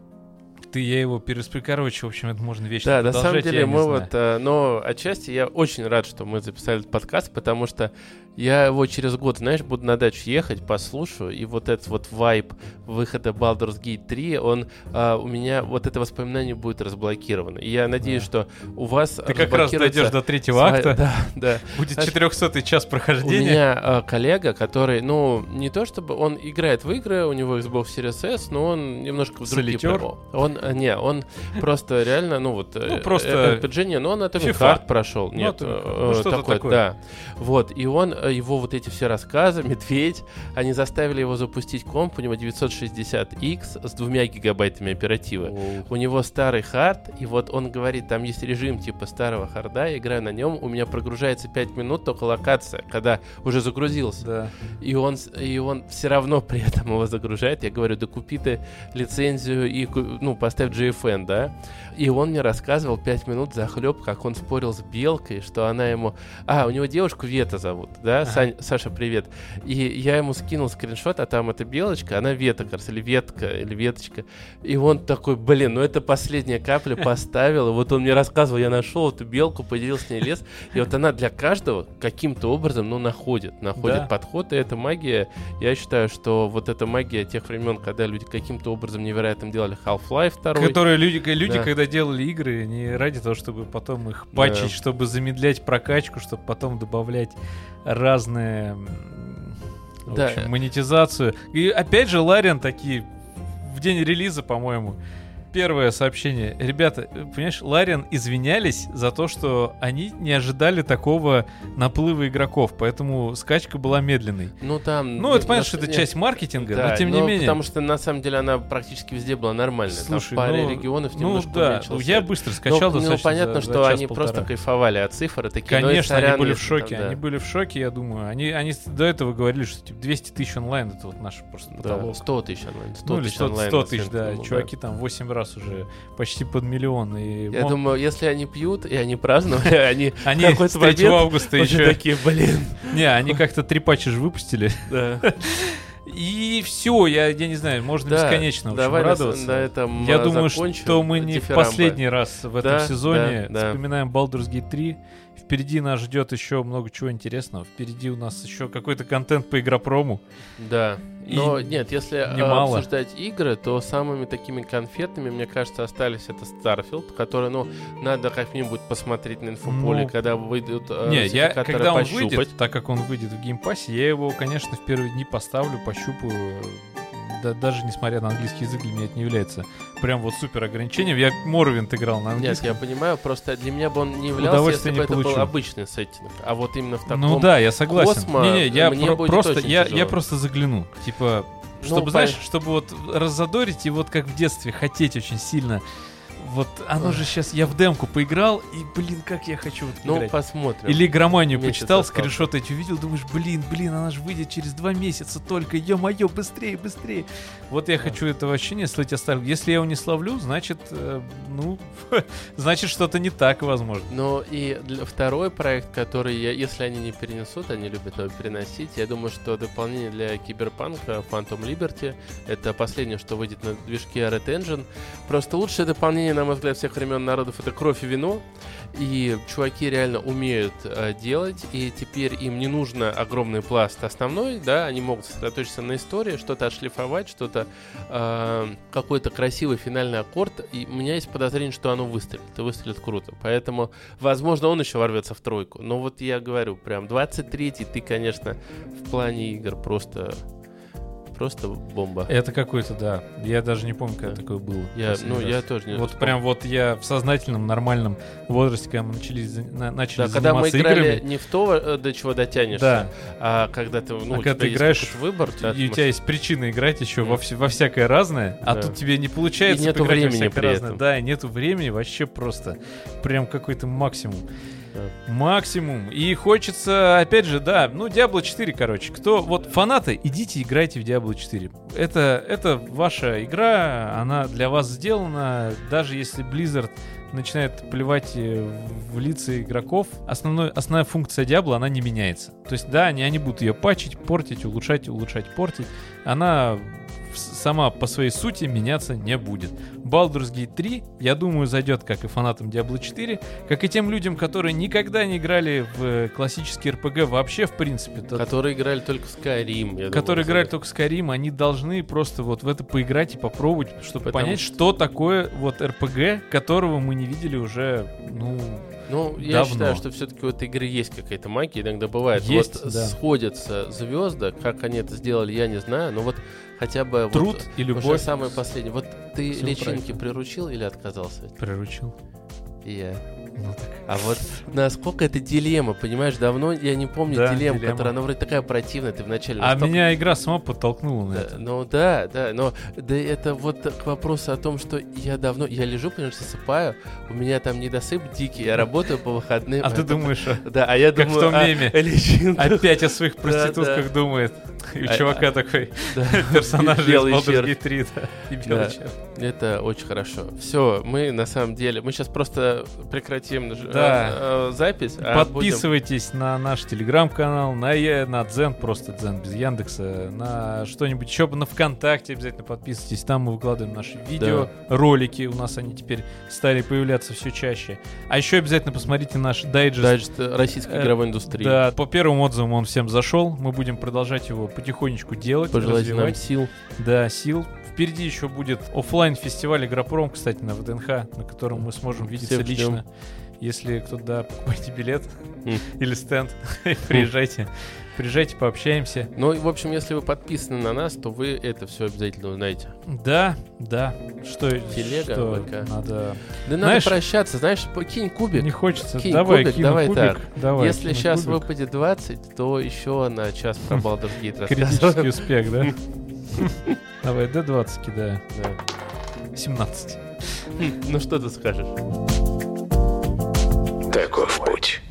Speaker 1: ты я его переспри... Короче, в общем, это можно вечно
Speaker 3: Да, на самом деле мы
Speaker 1: знаю.
Speaker 3: вот, э, но отчасти я очень рад, что мы записали этот подкаст, потому что я его через год, знаешь, буду на дачу ехать, послушаю, и вот этот вот вайб выхода Baldur's Gate 3, он а, у меня, вот это воспоминание будет разблокировано. И я надеюсь,
Speaker 1: Да.
Speaker 3: что у вас
Speaker 1: Ты как раз дойдешь до третьего акта,
Speaker 3: Да, да.
Speaker 1: будет
Speaker 3: Знаешь,
Speaker 1: 400 час
Speaker 3: У
Speaker 1: прохождения.
Speaker 3: меня э, коллега, который, ну, не то чтобы он играет в игры, у него Xbox Series S, но он немножко в другие... Он, э, не, он просто реально, ну вот... э,
Speaker 1: Ну, просто
Speaker 3: RPG, но он Atomic. Heart прошел.
Speaker 1: Ну,
Speaker 3: Нет,
Speaker 1: Heart.
Speaker 3: э,
Speaker 1: Ну, что-то
Speaker 3: такое,
Speaker 1: такое.
Speaker 3: да. Вот, и он, э, его вот эти все рассказы, Медведь, они заставили его запустить комп, у него 960X с двумя гигабайтами оперативы. У него старый хард, и вот он говорит, там есть режим типа старого харда, я играю на нем, у меня прогружается 5 минут только локация, когда уже загрузился.
Speaker 1: Да.
Speaker 3: И он, и он все равно при этом его загружает. Я говорю, да купи ты лицензию и ну, поставь GFN, да? И он мне рассказывал 5 минут захлеб, как он спорил с Белкой, что она ему... А, у него девушку Вета зовут, да?
Speaker 1: Ага.
Speaker 3: Сань- Саша, привет. И я ему скинул скриншот, а там эта Белочка, она Вета, кажется, или Ветка, или Веточка. И он такой, блин, ну это последняя капля, поставил. И вот он мне рассказывал, я нашел эту Белку, поделился с ней лес. И вот она для каждого каким-то образом, ну, находит, находит
Speaker 1: Да.
Speaker 3: подход, и эта магия, я считаю, что вот эта магия тех времен, когда люди каким-то образом невероятным делали Half-Life 2,
Speaker 1: Которые люди, люди
Speaker 3: Да.
Speaker 1: когда делали игры, не ради того, чтобы потом их патчить,
Speaker 3: Да.
Speaker 1: чтобы замедлять прокачку, чтобы потом добавлять разные
Speaker 3: Да.
Speaker 1: общем, монетизацию. И опять же, Лариан такие в день релиза, по-моему, первое сообщение. Ребята, э, понимаешь, Лариан извинялись за то, что они не ожидали такого наплыва игроков, поэтому скачка была медленной.
Speaker 3: ну там...
Speaker 1: Ну, это понятно, что это
Speaker 3: нет,
Speaker 1: часть маркетинга,
Speaker 3: да,
Speaker 1: но тем не
Speaker 3: ну,
Speaker 1: менее.
Speaker 3: потому что на самом деле она практически везде была нормальная. там
Speaker 1: Слушай,
Speaker 3: в паре
Speaker 1: ну,
Speaker 3: регионов
Speaker 1: ну
Speaker 3: немножко
Speaker 1: да,
Speaker 3: увеличился
Speaker 1: я быстро
Speaker 3: Ну,
Speaker 1: скачал
Speaker 3: ну,
Speaker 1: достаточно
Speaker 3: понятно,
Speaker 1: за-
Speaker 3: что
Speaker 1: за
Speaker 3: они
Speaker 1: час-полтора.
Speaker 3: просто кайфовали от цифр, такие, ну,
Speaker 1: Конечно, они были в шоке.
Speaker 3: там, да.
Speaker 1: Они были в шоке, я думаю. Они, они до этого говорили, что типа 200 тысяч онлайн это вот наш просто
Speaker 3: Да,
Speaker 1: потолок.
Speaker 3: 100 тысяч онлайн. 100
Speaker 1: ну или
Speaker 3: тысяч
Speaker 1: 100,
Speaker 3: онлайн.
Speaker 1: 100
Speaker 3: на
Speaker 1: тысяч, да. Чуваки там 8 раз уже почти под миллион. И
Speaker 3: Я
Speaker 1: мо-
Speaker 3: думаю, если они пьют и они праздновали, они
Speaker 1: они
Speaker 3: какой-то
Speaker 1: с 3
Speaker 3: момент
Speaker 1: августа еще...
Speaker 3: такие, блин.
Speaker 1: Не, они как-то три патча же выпустили.
Speaker 3: Да.
Speaker 1: И все, я, я не знаю, можно
Speaker 3: Да,
Speaker 1: бесконечно общем,
Speaker 3: давай
Speaker 1: радоваться.
Speaker 3: на этом,
Speaker 1: я
Speaker 3: а,
Speaker 1: думаю, что мы не в последний раз в этом
Speaker 3: Да,
Speaker 1: сезоне
Speaker 3: да, да.
Speaker 1: вспоминаем Baldur's Gate 3. Впереди нас ждет еще много чего интересного. Впереди у нас еще какой-то контент по игропрому.
Speaker 3: Да.
Speaker 1: И
Speaker 3: Но нет, если э,
Speaker 1: немало.
Speaker 3: обсуждать игры, то самыми такими конфетными, мне кажется, остались это Starfield, который, ну, надо как-нибудь посмотреть на инфополе,
Speaker 1: Ну,
Speaker 3: когда выйдут э,
Speaker 1: не, я, когда он
Speaker 3: пощупать.
Speaker 1: выйдет, так как он выйдет в Game Pass е, я его, конечно, в первые дни поставлю, пощупаю. Да, даже несмотря на английский язык, для меня это не является прям вот супер ограничением. Я Morrowind играл на
Speaker 3: Нет,
Speaker 1: английском.
Speaker 3: я понимаю, просто для меня бы он не являлся, если бы
Speaker 1: не
Speaker 3: это
Speaker 1: получу.
Speaker 3: был обычный сеттинг. А вот именно в таком...
Speaker 1: Ну да, я согласен.
Speaker 3: Космо
Speaker 1: Не-не, я
Speaker 3: мне
Speaker 1: про- просто, я,
Speaker 3: тяжело.
Speaker 1: я просто загляну. Типа,
Speaker 3: Ну,
Speaker 1: чтобы, знаешь,
Speaker 3: пон-
Speaker 1: чтобы вот раззадорить и вот как в детстве хотеть очень сильно. Вот оно же сейчас, я в демку поиграл, и, блин, как я хочу вот
Speaker 3: Ну,
Speaker 1: играть.
Speaker 3: посмотрим.
Speaker 1: Или игроманию
Speaker 3: Месяц
Speaker 1: почитал,
Speaker 3: остался.
Speaker 1: скриншоты эти увидел, думаешь, блин, блин, она же выйдет через два месяца только, ё-моё, быстрее, быстрее. Вот я хочу этого ощущения слыть оставлю. Если я его не словлю, значит, э, ну, значит, что-то не так, возможно.
Speaker 3: Ну и второй проект, который, я, если они не перенесут, они любят его переносить, я думаю, что дополнение для Киберпанка Phantom Liberty, это последнее, что выйдет на движке Red Engine. Просто лучшее дополнение, на мой взгляд, всех времен народов, это кровь и вино. И чуваки реально умеют э, делать, и теперь им не нужно огромный пласт основной, да, они могут сосредоточиться на истории, что-то отшлифовать, что-то, э, какой-то красивый финальный аккорд, и у меня есть подозрение, что оно выстрелит, и выстрелит круто, поэтому, возможно, он еще ворвется в тройку, но вот я говорю, прям 23-й ты, конечно, в плане игр просто, просто бомба.
Speaker 1: Это какой-то, да. Я даже не помню, когда
Speaker 3: Да.
Speaker 1: такое было.
Speaker 3: Я, ну,
Speaker 1: раз.
Speaker 3: я тоже не
Speaker 1: Вот прям вот я в сознательном, нормальном возрасте, когда мы начали, на- начали
Speaker 3: Да, когда мы играли
Speaker 1: играми,
Speaker 3: не в то, э, до чего дотянешься,
Speaker 1: Да.
Speaker 3: а когда ты, ну,
Speaker 1: А когда ты играешь,
Speaker 3: выбор, да,
Speaker 1: и
Speaker 3: ты
Speaker 1: у тебя есть причина играть еще во, вс- во всякое разное, а
Speaker 3: Да.
Speaker 1: тут тебе не получается
Speaker 3: И нету
Speaker 1: поиграть во
Speaker 3: времени
Speaker 1: всякое
Speaker 3: при
Speaker 1: разное.
Speaker 3: этом.
Speaker 1: Да, и нету времени вообще просто. Прям какой-то максимум. Максимум. И хочется, опять же, да, ну, Diablo 4, короче. Кто, вот, фанаты, идите играйте в Diablo 4. Это, это ваша игра, она для вас сделана. Даже если Blizzard начинает плевать э, в лица игроков, основной, основная функция Diablo, она не меняется. То есть, да, они, они будут ее пачить, портить, улучшать, улучшать, портить. Она сама по своей сути меняться не будет. Baldur's Gate 3, я думаю, зайдет как и фанатам Diablo 4, как и тем людям, которые никогда не играли в э, классический RPG вообще, в принципе. Тот-
Speaker 3: которые играли только в Skyrim.
Speaker 1: которые
Speaker 3: думаю,
Speaker 1: играли только Skyrim, они должны просто вот в это поиграть и попробовать, чтобы
Speaker 3: Потому
Speaker 1: понять,
Speaker 3: что-
Speaker 1: что такое вот RPG, которого мы не видели уже, ну,
Speaker 3: Ну, я
Speaker 1: давно.
Speaker 3: считаю, что все-таки у этой игры есть какая-то магия, иногда бывает.
Speaker 1: Есть,
Speaker 3: вот
Speaker 1: да.
Speaker 3: сходятся звезды, как они это сделали, я не знаю, но вот хотя бы вот
Speaker 1: труд и
Speaker 3: уже
Speaker 1: любовь.
Speaker 3: самое последнее. Вот ты
Speaker 1: Всё
Speaker 3: личинки
Speaker 1: правильно.
Speaker 3: приручил или отказался?
Speaker 1: Приручил.
Speaker 3: И я.
Speaker 1: Ну так.
Speaker 3: А вот насколько это дилемма, понимаешь, давно я не помню
Speaker 1: Да,
Speaker 3: дилемму,
Speaker 1: дилемма.
Speaker 3: которая, она вроде такая противная, ты вначале
Speaker 1: А
Speaker 3: настолько-
Speaker 1: меня игра сама подтолкнула на
Speaker 3: Да,
Speaker 1: это.
Speaker 3: ну да, да, но да это вот к вопросу о том, что я давно, я лежу, понимаешь, засыпаю, у меня там недосып дикий, я работаю по выходным.
Speaker 1: А ты думаешь, а,
Speaker 3: Да, а я
Speaker 1: как в
Speaker 3: думаю,
Speaker 1: том
Speaker 3: а,
Speaker 1: меме. опять о своих проститутках думает. И у
Speaker 3: А-
Speaker 1: чувака такой персонаж из Baldur's
Speaker 3: черт.
Speaker 1: Gate 3, да. И белый
Speaker 3: Да.
Speaker 1: черт.
Speaker 3: Это очень хорошо. Все, мы на самом деле, мы сейчас просто прекратим ж-
Speaker 1: Да.
Speaker 3: э, э, запись. а будем-
Speaker 1: Подписывайтесь на наш телеграм-канал, на, Е- на Дзен, просто Дзен без Яндекса, на что-нибудь еще, на ВКонтакте обязательно подписывайтесь, там мы выкладываем наши видео, ролики, у нас они теперь стали появляться все чаще. А еще обязательно посмотрите наш дайджест.
Speaker 3: Дайджест российской
Speaker 1: Э,
Speaker 3: игровой индустрии.
Speaker 1: Да, по первым отзывам он всем зашел, мы будем продолжать его потихонечку делать,
Speaker 3: Пожелайте нам
Speaker 1: развивать.
Speaker 3: сил.
Speaker 1: Да, сил. Впереди еще будет оффлайн фестиваль Игропром, кстати, на ВДНХ, на котором мы сможем видеться
Speaker 3: Всех ждем.
Speaker 1: лично. Если кто-то, да, покупайте билет или стенд, приезжайте. Приезжайте, пообщаемся.
Speaker 3: Ну, в общем, если вы подписаны на нас, то вы это все обязательно узнаете.
Speaker 1: Да, да. Что,
Speaker 3: Телега,
Speaker 1: что
Speaker 3: ВК.
Speaker 1: надо...
Speaker 3: Да
Speaker 1: Знаешь-
Speaker 3: надо прощаться, знаешь, покинь кубик.
Speaker 1: Не хочется.
Speaker 3: Кинь
Speaker 1: давай,
Speaker 3: кубик, давай
Speaker 1: кубик.
Speaker 3: так.
Speaker 1: Давай,
Speaker 3: Если сейчас
Speaker 1: кубик.
Speaker 3: выпадет 20, то еще на час про Baldur's Gate
Speaker 1: Критический успех, да? Давай, D20 кидаю.
Speaker 3: Да.
Speaker 1: 17.
Speaker 3: Ну что ты скажешь?
Speaker 2: Таков путь.